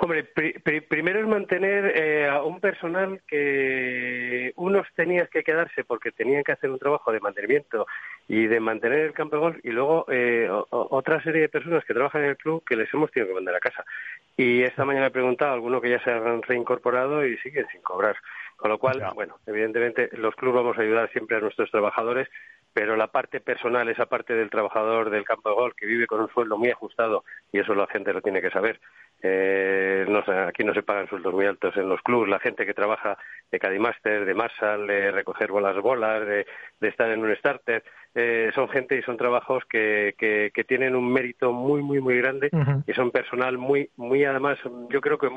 Hombre, pri- pri- primero es mantener eh, a un personal que unos tenían que quedarse porque tenían que hacer un trabajo de mantenimiento y de mantener el campo de golf y luego eh, o- otra serie de personas que trabajan en el club que les hemos tenido que mandar a casa. Y esta mañana he preguntado a algunos que ya se han reincorporado y siguen sin cobrar. Con lo cual, bueno, evidentemente los clubes vamos a ayudar siempre a nuestros trabajadores, pero la parte personal, esa parte del trabajador del campo de golf que vive con un sueldo muy ajustado, y eso la gente lo tiene que saber, eh, no aquí no se pagan sueldos muy altos en los clubs. La gente que trabaja de Cadimaster, de Marshall, de recoger bolas bolas, de, de estar en un starter, eh, son gente y son trabajos que, que, que tienen un mérito muy, muy, muy grande y son personal muy, muy además, yo creo que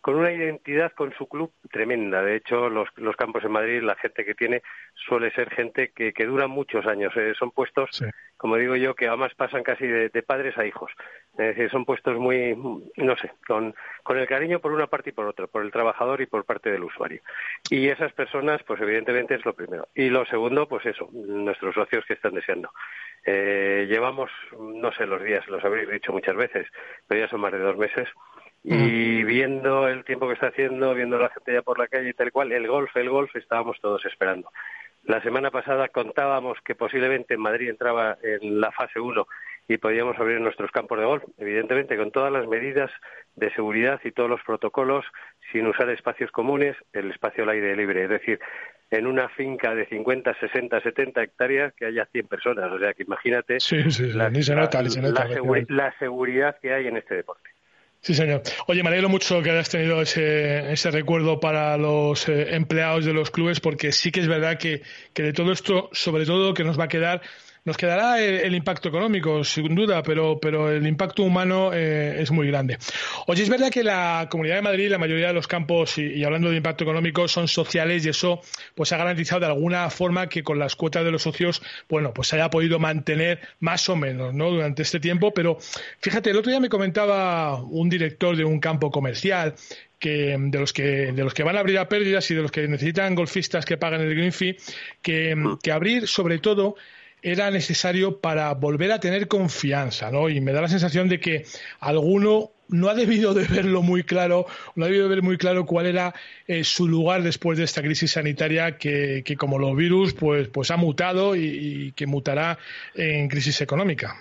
con una identidad con su club tremenda. De hecho, los, los campos en Madrid, la gente que tiene suele ser gente que, que dura muchos años. Eh, son puestos, como digo yo, que además pasan casi de, de padres a hijos. Es decir, son puestos muy, no sé, con, con el cariño por una parte y por otra, por el trabajador y por parte del usuario. Y esas personas, pues evidentemente es lo primero. Y lo segundo, pues eso, nuestros socios que están deseando. Eh, llevamos, no sé los días, los habréis dicho muchas veces, pero ya son más de dos meses Y viendo el tiempo que está haciendo, viendo la gente ya por la calle y tal cual, el golf, el golf, estábamos todos esperando. La semana pasada contábamos que posiblemente Madrid entraba en la fase 1 y podíamos abrir nuestros campos de golf, evidentemente con todas las medidas de seguridad y todos los protocolos, sin usar espacios comunes, el espacio al aire libre. Es decir, en una finca de 50, 60, 70 hectáreas que haya 100 personas. O sea, que imagínate la seguridad que hay en este deporte. Sí, señor. Oye, me alegro mucho que hayas tenido ese, ese recuerdo para los eh, empleados de los clubes, porque sí que es verdad que, que de todo esto, sobre todo, que nos va a quedar nos quedará el, impacto económico, sin duda, pero, pero el impacto humano eh, es muy grande. Oye, es verdad que la Comunidad de Madrid, la mayoría de los campos, y, hablando de impacto económico, son sociales y eso pues ha garantizado de alguna forma que con las cuotas de los socios, bueno, pues se haya podido mantener más o menos, ¿no? Durante este tiempo, pero fíjate, el otro día me comentaba un director de un campo comercial que de los que de los que van a abrir a pérdidas y de los que necesitan golfistas que paguen el green fee que, que abrir sobre todo era necesario para volver a tener confianza, ¿no? Y me da la sensación de que alguno no ha debido de verlo muy claro, no ha debido de ver muy claro cuál era eh, su lugar después de esta crisis sanitaria que, como los virus, pues, pues ha mutado y, que mutará en crisis económica.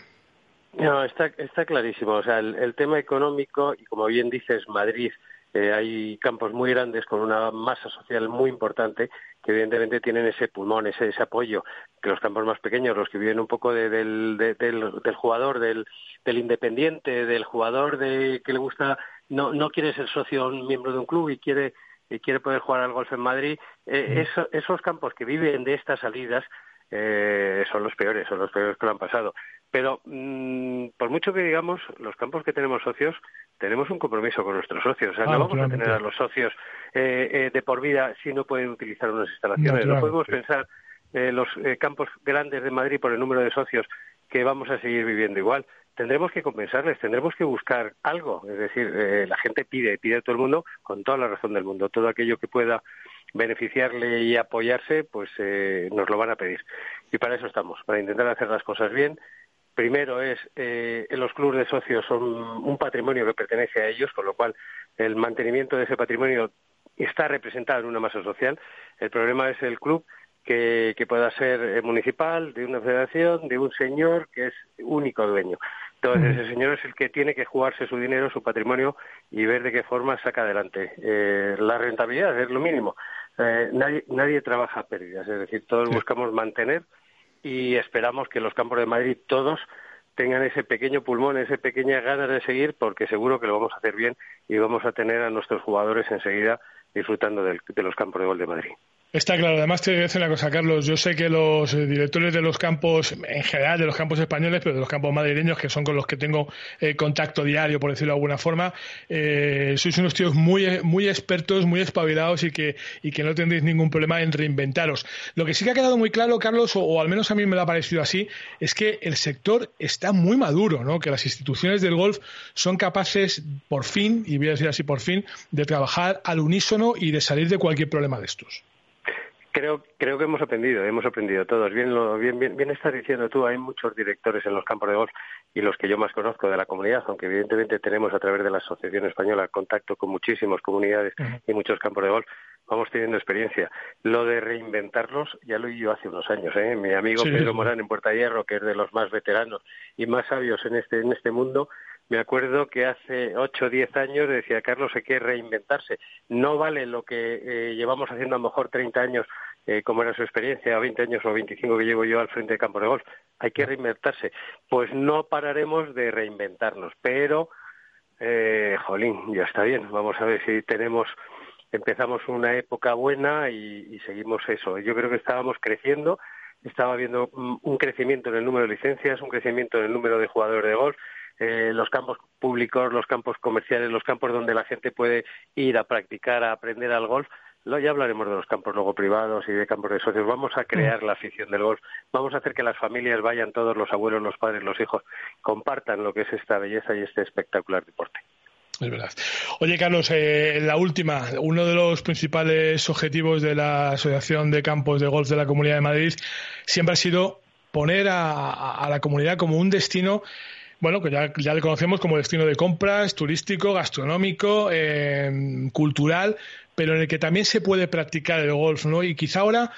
No, está, está clarísimo. O sea, el tema económico, y como bien dices, Madrid eh, hay campos muy grandes con una masa social muy importante que evidentemente tienen ese pulmón, ese, ese apoyo, que los campos más pequeños, los que viven un poco del, del, jugador, del, del independiente, del jugador de que le gusta, no, no quiere ser socio, un miembro de un club y quiere y quiere poder jugar al golf en Madrid, eh, esos campos que viven de estas salidas eh, son los peores, son los peores que lo han pasado. Pero mm, por mucho que digamos, los campos que tenemos socios, tenemos un compromiso con nuestros socios. O sea, no vamos a tener a los socios eh, eh, de por vida si no pueden utilizar unas instalaciones. No, podemos pensar eh, los eh, campos grandes de Madrid por el número de socios que vamos a seguir viviendo igual. Tendremos que compensarles, tendremos que buscar algo. Es decir, eh, la gente pide, pide a todo el mundo con toda la razón del mundo. Todo aquello que pueda beneficiarle y apoyarse, pues eh, nos lo van a pedir. Y para eso estamos, para intentar hacer las cosas bien. Primero es, eh, los clubes de socios son un patrimonio que pertenece a ellos, con lo cual el mantenimiento de ese patrimonio está representado en una masa social. El problema es el club que, que pueda ser eh, municipal, de una federación, de un señor que es único dueño. Entonces, ese señor es el que tiene que jugarse su dinero, su patrimonio y ver de qué forma saca adelante. Eh, la rentabilidad es lo mínimo. Eh, nadie, nadie trabaja pérdidas, es decir, todos buscamos mantener y esperamos que los campos de Madrid todos tengan ese pequeño pulmón, ese pequeña ganas de seguir, porque seguro que lo vamos a hacer bien y vamos a tener a nuestros jugadores enseguida disfrutando de los campos de gol de Madrid. Está claro. Además, te voy a decir una cosa, Carlos. Yo sé que los eh, directores de los campos, en general de los campos españoles, pero de los campos madrileños, que son con los que tengo eh, contacto diario, por decirlo de alguna forma, eh, sois unos tíos muy, muy expertos, muy espabilados y que, y que no tendréis ningún problema en reinventaros. Lo que sí que ha quedado muy claro, Carlos, o, al menos a mí me lo ha parecido así, es que el sector está muy maduro, ¿no? Que las instituciones del golf son capaces, por fin, y voy a decir así por fin, de trabajar al unísono y de salir de cualquier problema de estos. Creo, creo que hemos aprendido, hemos aprendido todos. Bien, lo, bien, bien, bien estás diciendo tú, hay muchos directores en los campos de golf y los que yo más conozco de la comunidad, aunque evidentemente tenemos a través de la Asociación Española contacto con muchísimas comunidades y muchos campos de golf, vamos teniendo experiencia. Lo de reinventarlos ya lo he yo hace unos años. ¿eh? Mi amigo Pedro Morán en Puerta Hierro, que es de los más veteranos y más sabios en este, en este mundo, me acuerdo que hace ocho o diez años decía Carlos hay que reinventarse. No vale lo que eh, llevamos haciendo a lo mejor 30 años, eh, como era su experiencia, o 20 años o 25 que llevo yo al frente de campo de golf. Hay que reinventarse. Pues no pararemos de reinventarnos, pero, eh, jolín, ya está bien. Vamos a ver si tenemos empezamos una época buena y, y, seguimos eso. Yo creo que estábamos creciendo, estaba habiendo mm, un crecimiento en el número de licencias, un crecimiento en el número de jugadores de golf, eh, los campos públicos, los campos comerciales, los campos donde la gente puede ir a practicar, a aprender al golf. Ya hablaremos de los campos luego privados y de campos de socios. Vamos a crear la afición del golf. Vamos a hacer que las familias vayan todos, los abuelos, los padres, los hijos, compartan lo que es esta belleza y este espectacular deporte. Es verdad. Oye, Carlos, eh, la última. Uno de los principales objetivos de la Asociación de Campos de Golf de la Comunidad de Madrid siempre ha sido poner a la comunidad como un destino bueno, que ya, ya le conocemos como destino de compras, turístico, gastronómico, eh, cultural, pero en el que también se puede practicar el golf, ¿no? Y quizá ahora,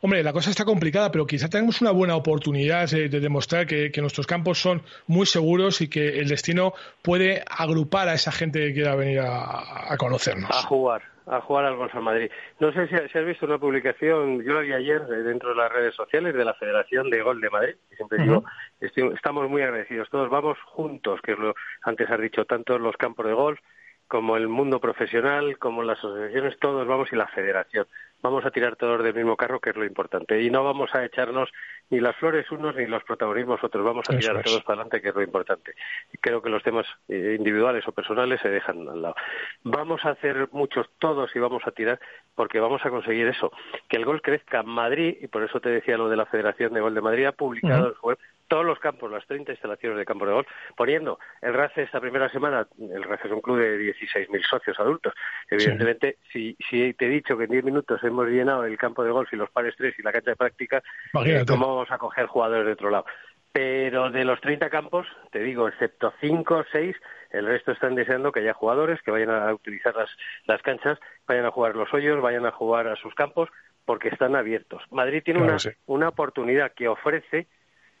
hombre, la cosa está complicada, pero quizá tenemos una buena oportunidad de, de demostrar que, que, nuestros campos son muy seguros y que el destino puede agrupar a esa gente que quiera venir a, a conocernos. A jugar, a jugar al Golf en Madrid. No sé si, si, has visto una publicación, yo la vi ayer dentro de las redes sociales de la Federación de Golf de Madrid. Y siempre uh -huh. digo, estoy, estamos muy agradecidos. Todos vamos juntos, que es lo antes has dicho, tanto los campos de golf como el mundo profesional, como las asociaciones, todos vamos y la federación. Vamos a tirar todos del mismo carro, que es lo importante. Y no vamos a echarnos ni las flores unos ni los protagonismos otros. Vamos a tirar todos para adelante, que es lo importante. Y creo que los temas eh, individuales o personales se dejan al lado. Vamos a hacer muchos todos y vamos a tirar porque vamos a conseguir eso, que el gol crezca en Madrid, y por eso te decía lo de la Federación de Gol de Madrid, ha publicado uh -huh. en su web todos los campos, las 30 instalaciones de campo de golf, poniendo el RACE esta primera semana, el RACE es un club de 16.000 socios adultos. Evidentemente, sí. si, si te he dicho que en 10 minutos hemos llenado el campo de golf y los pares 3 y la cancha de práctica, eh, ¿cómo vamos a coger jugadores de otro lado? Pero de los 30 campos, te digo, excepto 5 o 6, el resto están deseando que haya jugadores que vayan a utilizar las, las canchas, vayan a jugar los hoyos, vayan a jugar a sus campos, porque están abiertos. Madrid tiene claro, una, sí. una oportunidad que ofrece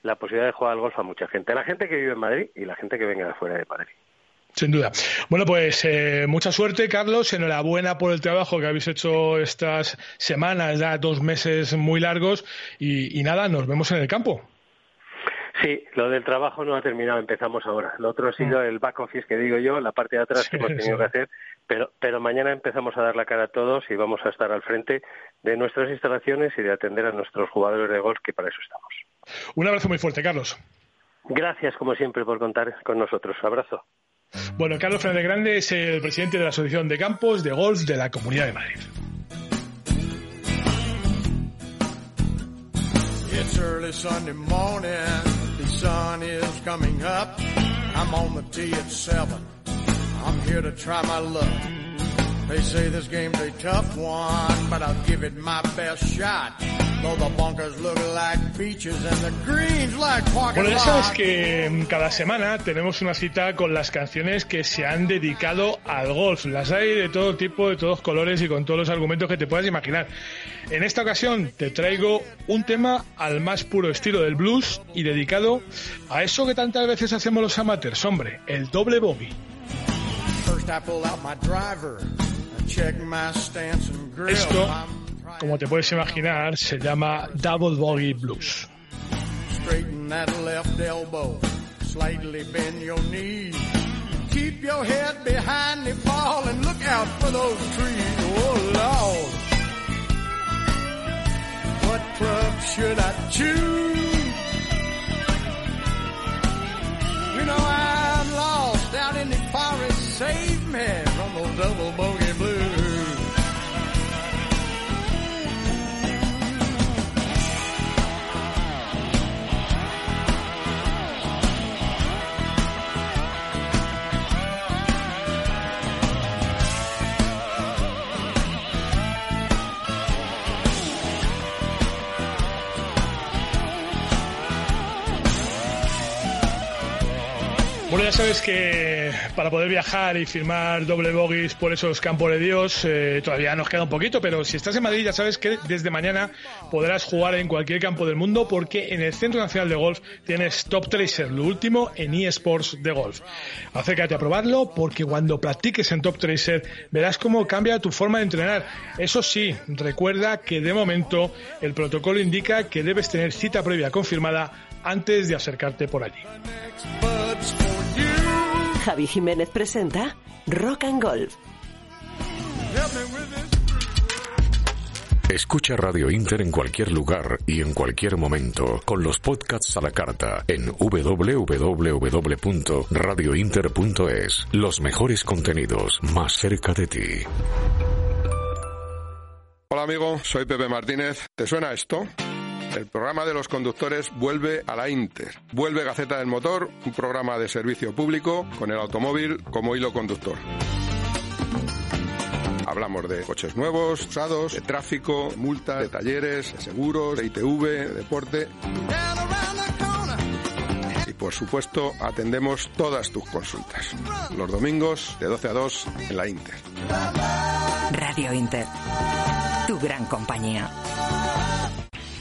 la posibilidad de jugar al golf a mucha gente, a la gente que vive en Madrid y la gente que venga de fuera de Madrid. Sin duda. Bueno, pues eh, mucha suerte, Carlos. Enhorabuena por el trabajo que habéis hecho estas semanas, ya dos meses muy largos. Y, y nada, nos vemos en el campo. Sí, lo del trabajo no ha terminado, empezamos ahora. Lo otro ha sido el back office que digo yo, la parte de atrás que hemos tenido que hacer, pero, pero mañana empezamos a dar la cara a todos y vamos a estar al frente de nuestras instalaciones y de atender a nuestros jugadores de golf, que para eso estamos. Un abrazo muy fuerte, Carlos. Gracias, como siempre, por contar con nosotros. Abrazo. Bueno, Carlos Fernández Grande es el presidente de la Asociación de Campos de Golf de la Comunidad de Madrid. It's early Sunday morning, the sun is coming up. I'm on the tee at seven. I'm here to try my luck. They say this game's a tough one, but I'll give it my best shot. Bueno, ya sabes que cada semana tenemos una cita con las canciones que se han dedicado al golf. Las hay de todo tipo, de todos colores y con todos los argumentos que te puedas imaginar. En esta ocasión te traigo un tema al más puro estilo del blues y dedicado a eso que tantas veces hacemos los amateurs, hombre, el doble bogey. Esto como te puedes imaginar, se llama Double Bogey Blues. Straighten that left elbow, slightly bend your knee. Keep your head behind the ball and look out for those trees. Oh Lord. What club should I choose? You know I'm Save me from those double bogey blues. Bueno, ya sabes que para poder viajar y firmar doble bogies por esos campos de Dios eh, todavía nos queda un poquito, pero si estás en Madrid ya sabes que desde mañana podrás jugar en cualquier campo del mundo porque en el Centro Nacional de Golf tienes Top Tracer, lo último en eSports de golf. Acércate a probarlo porque cuando practiques en Top Tracer verás cómo cambia tu forma de entrenar. Eso sí, recuerda que de momento el protocolo indica que debes tener cita previa confirmada antes de acercarte por allí. Javi Jiménez presenta Rock and Golf. Escucha Radio Inter en cualquier lugar y en cualquier momento con los podcasts a la carta en www.radiointer.es. Los mejores contenidos más cerca de ti. Hola amigo, soy Pepe Martínez. ¿Te suena esto? El programa de los conductores vuelve a la Inter. Vuelve Gaceta del Motor, un programa de servicio público con el automóvil como hilo conductor. Hablamos de coches nuevos, usados, de tráfico, multas, de talleres, de seguros, de ITV, de deporte por supuesto, atendemos todas tus consultas. Los domingos de 12 a 2 en la Inter. Radio Inter. Tu gran compañía.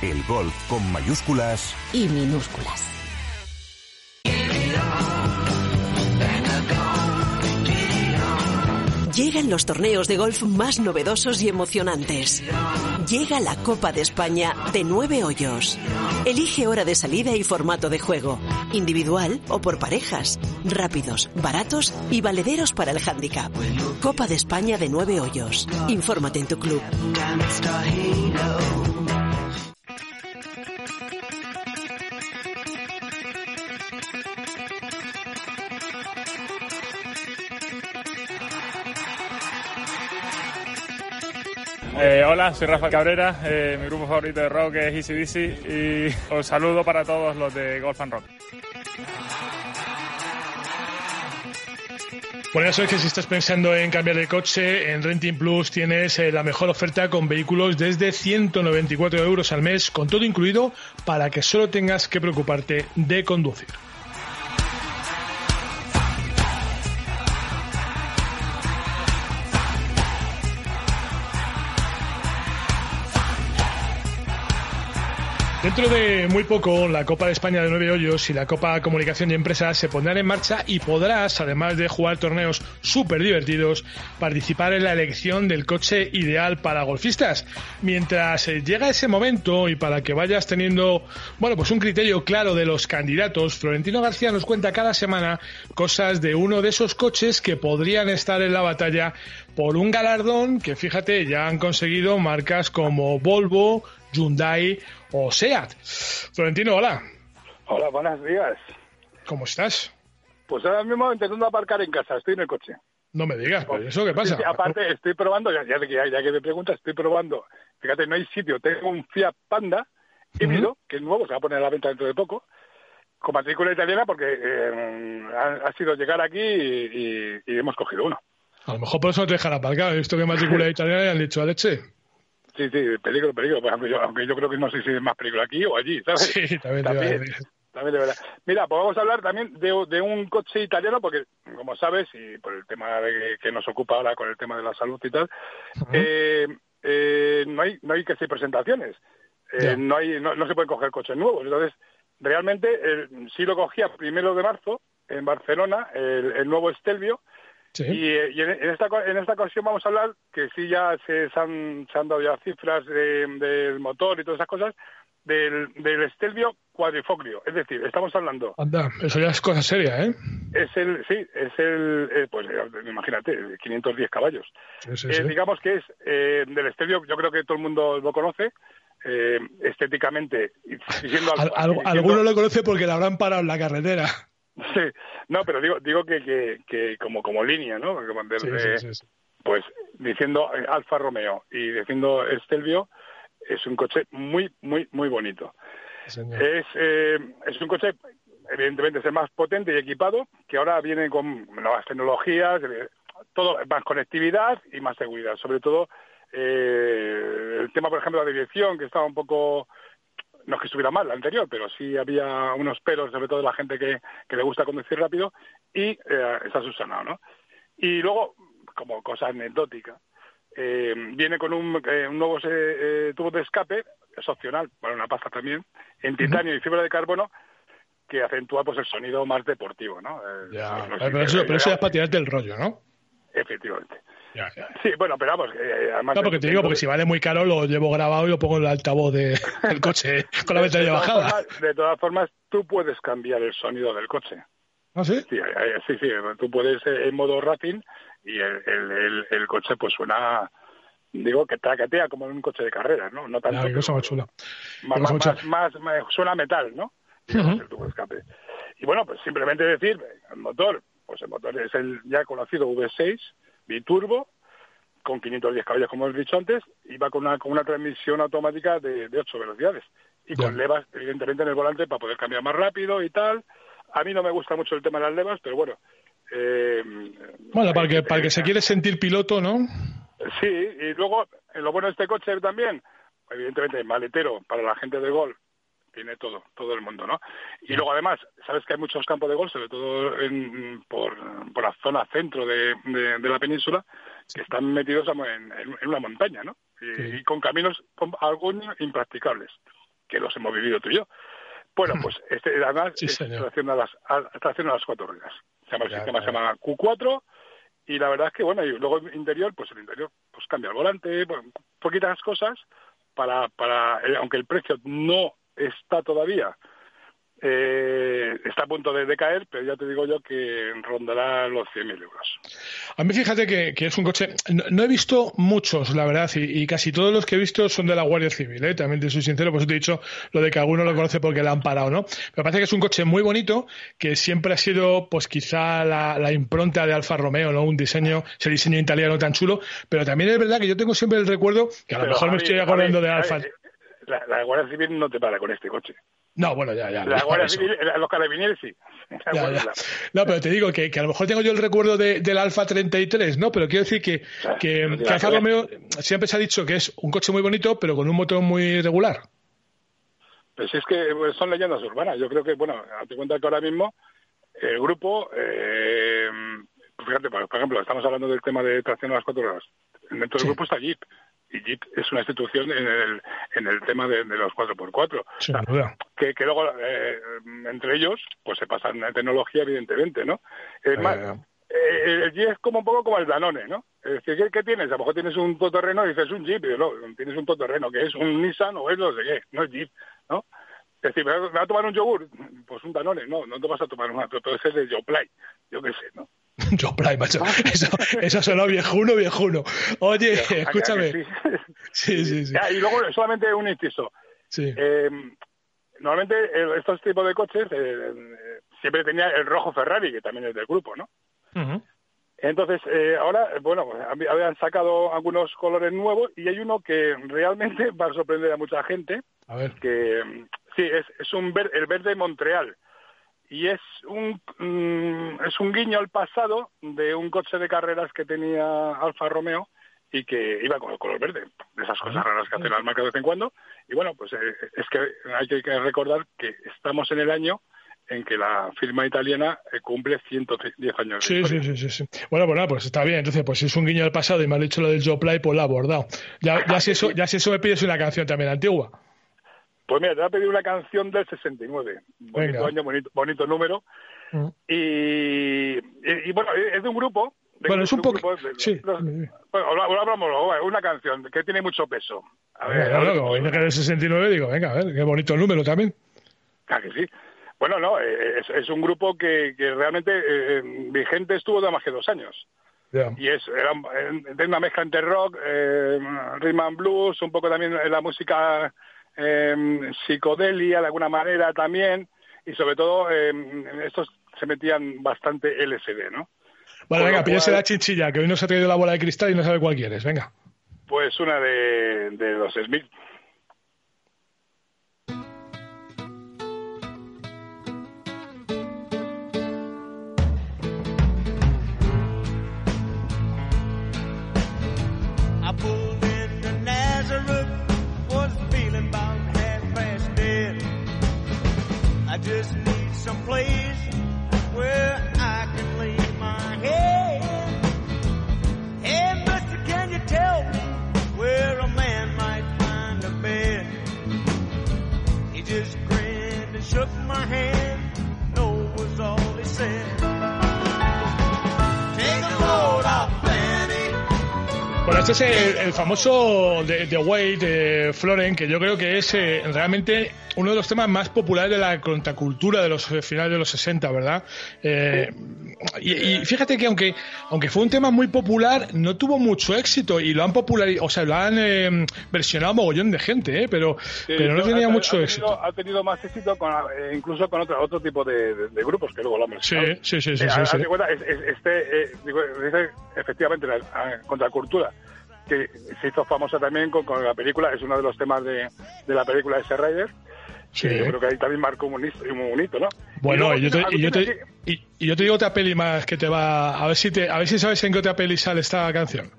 El golf con mayúsculas y minúsculas. Llegan los torneos de golf más novedosos y emocionantes. Llega la Copa de España de nueve hoyos. Elige hora de salida y formato de juego. Individual o por parejas. Rápidos, baratos y valederos para el handicap. Copa de España de nueve hoyos. Infórmate en tu club. Eh, hola, soy Rafa Cabrera, eh, mi grupo favorito de rock es Easy Busy y os saludo para todos los de Golf and Rock. Bueno, eso es que si estás pensando en cambiar de coche, en Renting Plus tienes eh, la mejor oferta con vehículos desde 194 euros al mes, con todo incluido, para que solo tengas que preocuparte de conducir. Dentro de muy poco, la Copa de España de Nueve Hoyos y la Copa Comunicación y Empresas se pondrán en marcha y podrás, además de jugar torneos súper divertidos, participar en la elección del coche ideal para golfistas. Mientras eh, llega ese momento y para que vayas teniendo, bueno, pues un criterio claro de los candidatos, Florentino García nos cuenta cada semana cosas de uno de esos coches que podrían estar en la batalla por un galardón que, fíjate, ya han conseguido marcas como Volvo, Hyundai o SEAT. Florentino, hola. Hola, buenos días. ¿Cómo estás? Pues ahora mismo intentando aparcar en casa, estoy en el coche. No me digas, ¿pero eso qué pasa? Sí, sí, aparte, estoy probando, ya, ya, ya, que me preguntas, estoy probando. Fíjate, no hay sitio. Tengo un Fiat Panda híbrido, que es nuevo, se va a poner a la venta dentro de poco, con matrícula italiana, porque eh, ha, ha, sido llegar aquí y, y, y, hemos cogido uno. A lo mejor por eso no te dejan aparcar. He visto que matrícula italiana y han dicho a leche. Sí, sí, peligro, peligro. Pues, aunque, yo, aunque yo creo que no sé si es más peligro aquí o allí, ¿sabes? Sí, también, también, también de verdad. Mira, pues vamos a hablar también de, de, un coche italiano, porque, como sabes, y por el tema de que nos ocupa ahora con el tema de la salud y tal, uh -huh. eh, eh, no hay no hay que hacer presentaciones. Eh, no, hay, no, no, se pueden coger coches nuevos. Entonces, realmente, el, sí lo cogía primero de marzo en Barcelona, el, el nuevo Stelvio, Sí. Y, y en, en, esta, en esta ocasión vamos a hablar que sí ya se, se, han, se han, dado ya cifras del de, motor y todas esas cosas del, del Stelvio cuadrifoclio. Es decir, estamos hablando... Anda, eso ya es cosa seria, ¿eh? Es el, sí, es el, eh, pues imagínate, 510 caballos. Sí, sí, eh, digamos que es eh, del Stelvio, yo creo que todo el mundo lo conoce, eh, estéticamente. Diciendo algo, Al, diciendo, alguno lo conoce porque la habrán parado en la carretera. Sí, no, pero digo, digo que, que, que como, como línea, ¿no? De, sí, sí, Pues diciendo Alfa Romeo y diciendo Stelvio, es un coche muy, muy, muy bonito. Es, eh, es un coche, evidentemente, es el más potente y equipado, que ahora viene con nuevas tecnologías, todo más conectividad y más seguridad. Sobre todo, eh, el tema, por ejemplo, de la dirección, que estaba un poco no es que estuviera mal la anterior, pero sí había unos pelos, sobre todo de la gente que, que le gusta conducir rápido, y eh, está subsanado, ¿no? Y luego, como cosa anecdótica, eh, viene con un, eh, un nuevo eh, tubo de escape, es opcional, para una pasta también, en titanio uh -huh. y fibra de carbono, que acentúa pues el sonido más deportivo, ¿no? ya, no pero, eso, pero eso es para tirarte el rollo, ¿no? Efectivamente. Ya, ya. Sí, bueno, pero vamos, eh, además... No, porque te digo, porque si vale muy caro lo llevo grabado y lo pongo en el altavoz de, del coche con la ventanilla bajada. Formas, de todas formas, tú puedes cambiar el sonido del coche. ¿Ah, sí? Sí, sí, sí tú puedes en modo racing y el, el, el, el coche pues suena digo que traquetea como en un coche de carreras, ¿no? No tanto. Cosa más chula. Más, más, más, más, más, suena metal, ¿no? Uh -huh. el tubo escape. Y bueno, pues simplemente decir, el motor pues el motor es el ya conocido V6 biturbo con 510 caballos, como hemos dicho antes, y va con una, con una transmisión automática de, de 8 velocidades. Y con levas, evidentemente, en el volante para poder cambiar más rápido y tal. A mí no me gusta mucho el tema de las levas, pero bueno. Eh, Bueno, para que, para que se quiere sentir piloto, ¿no? Sí, y luego, lo bueno de este coche también, evidentemente, maletero para la gente de gol, tiene todo, todo el mundo, ¿no? Y luego además, sabes que hay muchos campos de gol, sobre todo en, por, por la zona centro de, de, de la península, que están metidos en, en- en una montaña, ¿no? Y, y con caminos con algunos impracticables, que los hemos vivido tú y yo. Bueno, pues este además Sí, es las, cuatro ruedas. Se llama, el sistema se llama Q4 y la verdad es que, bueno, y luego el interior, pues el interior pues cambia el volante, bueno, poquitas cosas para, para eh, aunque el precio no está todavía, eh, está a punto de decaer, pero ya te digo yo que rondará los 100.000 euros. A mí fíjate que, que es un coche, no, no he visto muchos, la verdad, y, y casi todos los que he visto son de la Guardia Civil, ¿eh? también te soy sincero, por eso te he dicho lo de que alguno lo conoce porque la han parado, ¿no? Me parece que es un coche muy bonito, que siempre ha sido, pues quizá la, la impronta de Alfa Romeo, ¿no? Un diseño, ese diseño italiano tan chulo, pero también es verdad que yo tengo siempre el recuerdo, que a lo Pero, mejor me estoy acordando Javi, de Alfa. Javi, La, la Guardia Civil no te para con este coche. No, bueno, ya, ya. La Guardia. Civil, eh, los carabineros sí. Ya, ya. No, pero te digo que, que a lo mejor tengo yo el recuerdo de- del Alfa 33, ¿no? Pero quiero decir que, que, no tiene que Alfa. Romeo siempre se ha dicho que es un coche muy bonito, pero con un motor muy regular. Pues es que pues, son leyendas urbanas. Yo creo que, bueno, date cuenta que ahora mismo el grupo, eh, fíjate, por por ejemplo, estamos hablando del tema de tracción a las cuatro horas. Dentro del grupo está Jeep. Y Jeep es una institución en el, en el tema de, de los 4x4. Sin duda. Que, que luego, eh, entre ellos, pues se pasan la tecnología, evidentemente, ¿no? Es más, eh, el Jeep es como un poco como el Danone, ¿no? Es decir, ¿qué, tienes? A lo mejor tienes un todoterreno y dices un Jeep, y no, tienes un todoterreno que es un Nissan o es no sé qué, no es Jeep, ¿no? Es decir, ¿me va a tomar un yogur? Pues un Danone, no, no te vas a tomar una, pero ese es de Yoplait, yo qué sé, ¿no? Prime, macho. Eso, eso sonó viejuno, viejuno. Oye, escúchame. Sí. Sí, sí, y luego solamente un inciso. Sí. Eh, normalmente estos tipos de coches eh, siempre tenía el rojo Ferrari, que también es del grupo, ¿no? Entonces, eh, ahora, bueno, hab- habían sacado algunos colores nuevos y hay uno que realmente va a sorprender a mucha gente, A ver. que mm, sí, es, es un ver- el verde Montreal. Y es un, mm, es un guiño al pasado de un coche de carreras que tenía Alfa Romeo y que iba con el color verde, de esas cosas raras que hacen las marcas de vez en cuando. Y bueno, pues eh, es que hay que recordar que estamos en el año en que la firma italiana eh, cumple 110 años. Sí, sí, sí, sí, sí. Bueno, pues nada, pues está bien. Entonces, pues si es un guiño del pasado y me has dicho lo del Joe Play, pues lo he abordado. Ya, ya, si eso, ya si eso me pides una canción también antigua. Pues mira, te voy a pedir una canción del 69. Bonito Venga. año, bonito, bonito número. Mm. Y, y, y bueno, es de un grupo. de Bueno, es un poco... Sí. bueno, habla- hablamos una canción que tiene mucho peso. A ver, cómo como suena. que del 69, digo, venga, a ver, qué bonito el número también. Ah, que sí. Bueno, no, eh, es, es un grupo que, que realmente eh, vigente estuvo de más que dos años. Ya. Y es era eh, de una mezcla entre rock, eh, rhythm and blues, un poco también la música eh, psicodelia de alguna manera también, y sobre todo eh, estos se metían bastante LSD, ¿no? Vale, Con venga, cual- la chinchilla, que hoy nos ha traído la bola de cristal y no sabe cuál quieres. Venga. Pues una de, de los Smith. Es el, el famoso de, de Wade, de Floren, que yo creo que es eh, realmente uno de los temas más populares de la contracultura de los eh, finales de los 60, ¿verdad? Eh, y, y fíjate que aunque, aunque fue un tema muy popular, no tuvo mucho éxito y lo han popularizado, o sea, lo han eh, versionado mogollón de gente, ¿eh? pero, Sí, pero no tenía ha- mucho ha éxito. ha tenido más éxito con, eh, incluso con otro, otro tipo de, de- de grupos que luego lo han Sí, mencionado. sí, sí, sí, sí, sí. cuenta, es- es- este, digo, dice efectivamente la, a- contracultura que se hizo famosa también con, con la película, es uno de los temas de, de la película de ese Rider, Sí. que yo creo que ahí también marcó un hito, un hito, ¿no? Bueno, Y y yo, te, y, yo te, y, y yo te digo otra peli más que te va. A ver si te, a ver si sabes en qué otra peli sale esta canción.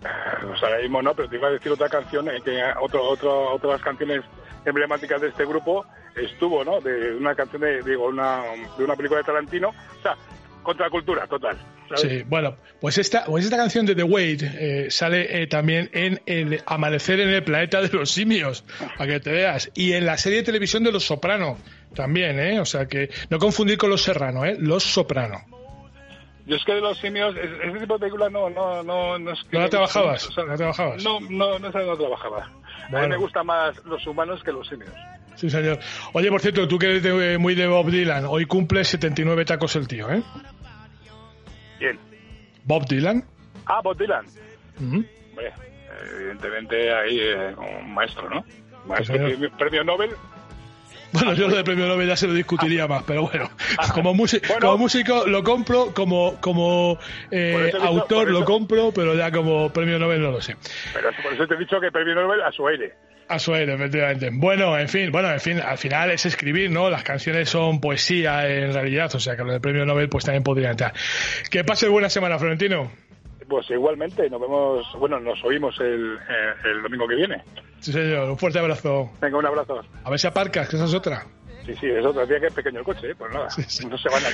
Pues ahora mismo no, pero te iba a decir otra canción, eh, que otro, otro, otras canciones emblemáticas de este grupo estuvo, ¿no? De una canción de, digo, una, de una película de Tarantino, o sea, contracultura total. ¿sabes? Sí, bueno, pues esta, pues esta canción de The Wait eh, sale eh, también en el Amanecer en el planeta de los simios, para que te veas, y en la serie de televisión de Los Soprano también, ¿eh? O sea que no confundir con Los Serrano, ¿eh? Los Soprano. Yo es que de los simios, es- ese tipo de películas no, no, no, no es que ¿No la trabajabas? o sea, ¿No la trabajabas? No, no, no, no trabajaba. A Bueno. mí me gustan más los humanos que los simios. Sí, señor. Oye, por cierto, tú que eres de- muy de Bob Dylan, hoy cumple 79 tacos el tío, ¿eh? Bien. Bob Dylan. Ah, Bob Dylan. Ujú. Hombre, evidentemente ahí eh, un maestro, ¿no? Maestro, señor. premio, Nobel. Bueno, yo lo de premio Nobel ya se lo discutiría más, pero bueno, como, músico, Bueno. como músico lo compro, como, como eh, dicho- autor lo compro, pero ya como premio Nobel no lo sé. Pero por eso te he dicho que premio Nobel a su aire. A su aire, efectivamente. Bueno, en fin, bueno, en fin, al final es escribir, ¿no? Las canciones son poesía en realidad, o sea que lo del premio Nobel pues también podría entrar. Que pase buena semana, Florentino. Pues igualmente, nos vemos, bueno, nos oímos el, eh, el domingo que viene. Sí, señor, un fuerte abrazo. Venga, un abrazo. A ver si aparcas, que esa es otra. Sí, sí, es otro día que es pequeño el coche, ¿eh? pues nada, no se van a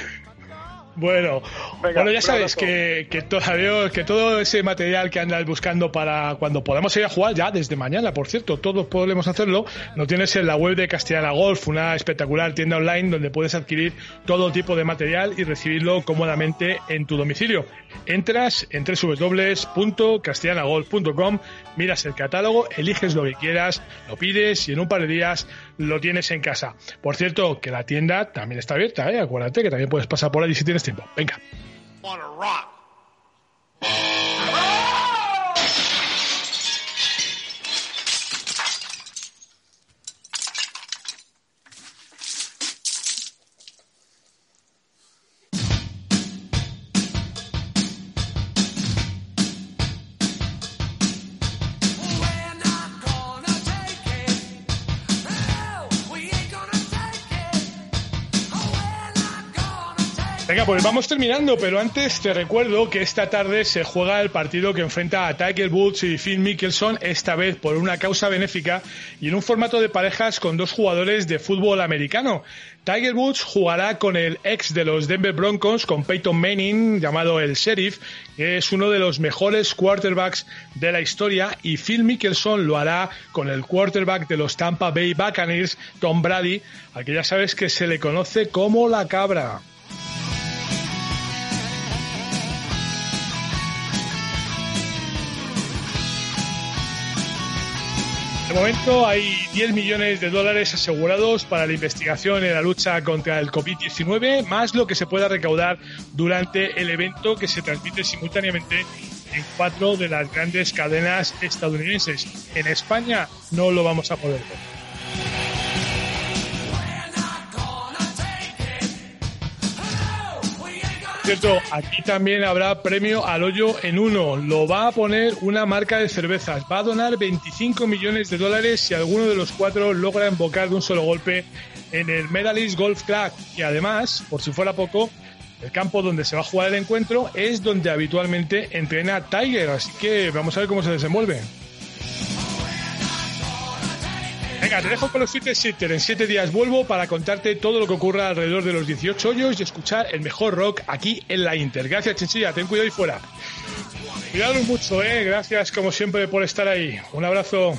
Bueno, Venga, bueno ya abrazo. que, que todo ese material que andas buscando para cuando podamos ir a jugar, ya desde mañana, por cierto, todos podemos hacerlo, lo tienes en la web de Castellana Golf, una espectacular tienda online donde puedes adquirir todo tipo de material y recibirlo cómodamente en tu domicilio. Entras en www.castellanagolf.com, miras el catálogo, eliges lo que quieras, lo pides y en un par de días lo tienes en casa. Por cierto, que la tienda también está abierta, ¿eh? acuérdate que también puedes pasar por allí si tienes tiempo. Venga. Venga, pues vamos terminando, pero antes te recuerdo que esta tarde se juega el partido que enfrenta a Tiger Woods y Phil Mickelson, esta vez por una causa benéfica y en un formato de parejas con dos jugadores de fútbol americano. Tiger Woods jugará con el ex de los Denver Broncos, con Peyton Manning, llamado el Sheriff, que es uno de los mejores quarterbacks de la historia, y Phil Mickelson lo hará con el quarterback de los Tampa Bay Buccaneers, Tom Brady, al que ya sabes que se le conoce como la cabra. Momento hay 10 millones de dólares asegurados para la investigación en la lucha contra el COVID-19, más lo que se pueda recaudar durante el evento que se transmite simultáneamente en cuatro de las grandes cadenas estadounidenses. En España no lo vamos a poder ver. Cierto, aquí también habrá premio al hoyo en uno. Lo va a poner una marca de cervezas. Va a donar 25 millones de dólares si alguno de los cuatro logra embocar de un solo golpe en el Medalist Golf Club. Y además, por si fuera poco, el campo donde se va a jugar el encuentro es donde habitualmente entrena Tiger. Así que vamos a ver cómo se desenvuelve. Venga, te dejo con los Siete Sitter. En siete días vuelvo para contarte todo lo que ocurra alrededor de los 18 hoyos y escuchar el mejor rock aquí en la Inter. Gracias, Chinchilla. Ten cuidado y fuera. Cuidados mucho, ¿eh? Gracias, como siempre, por estar ahí. Un abrazo.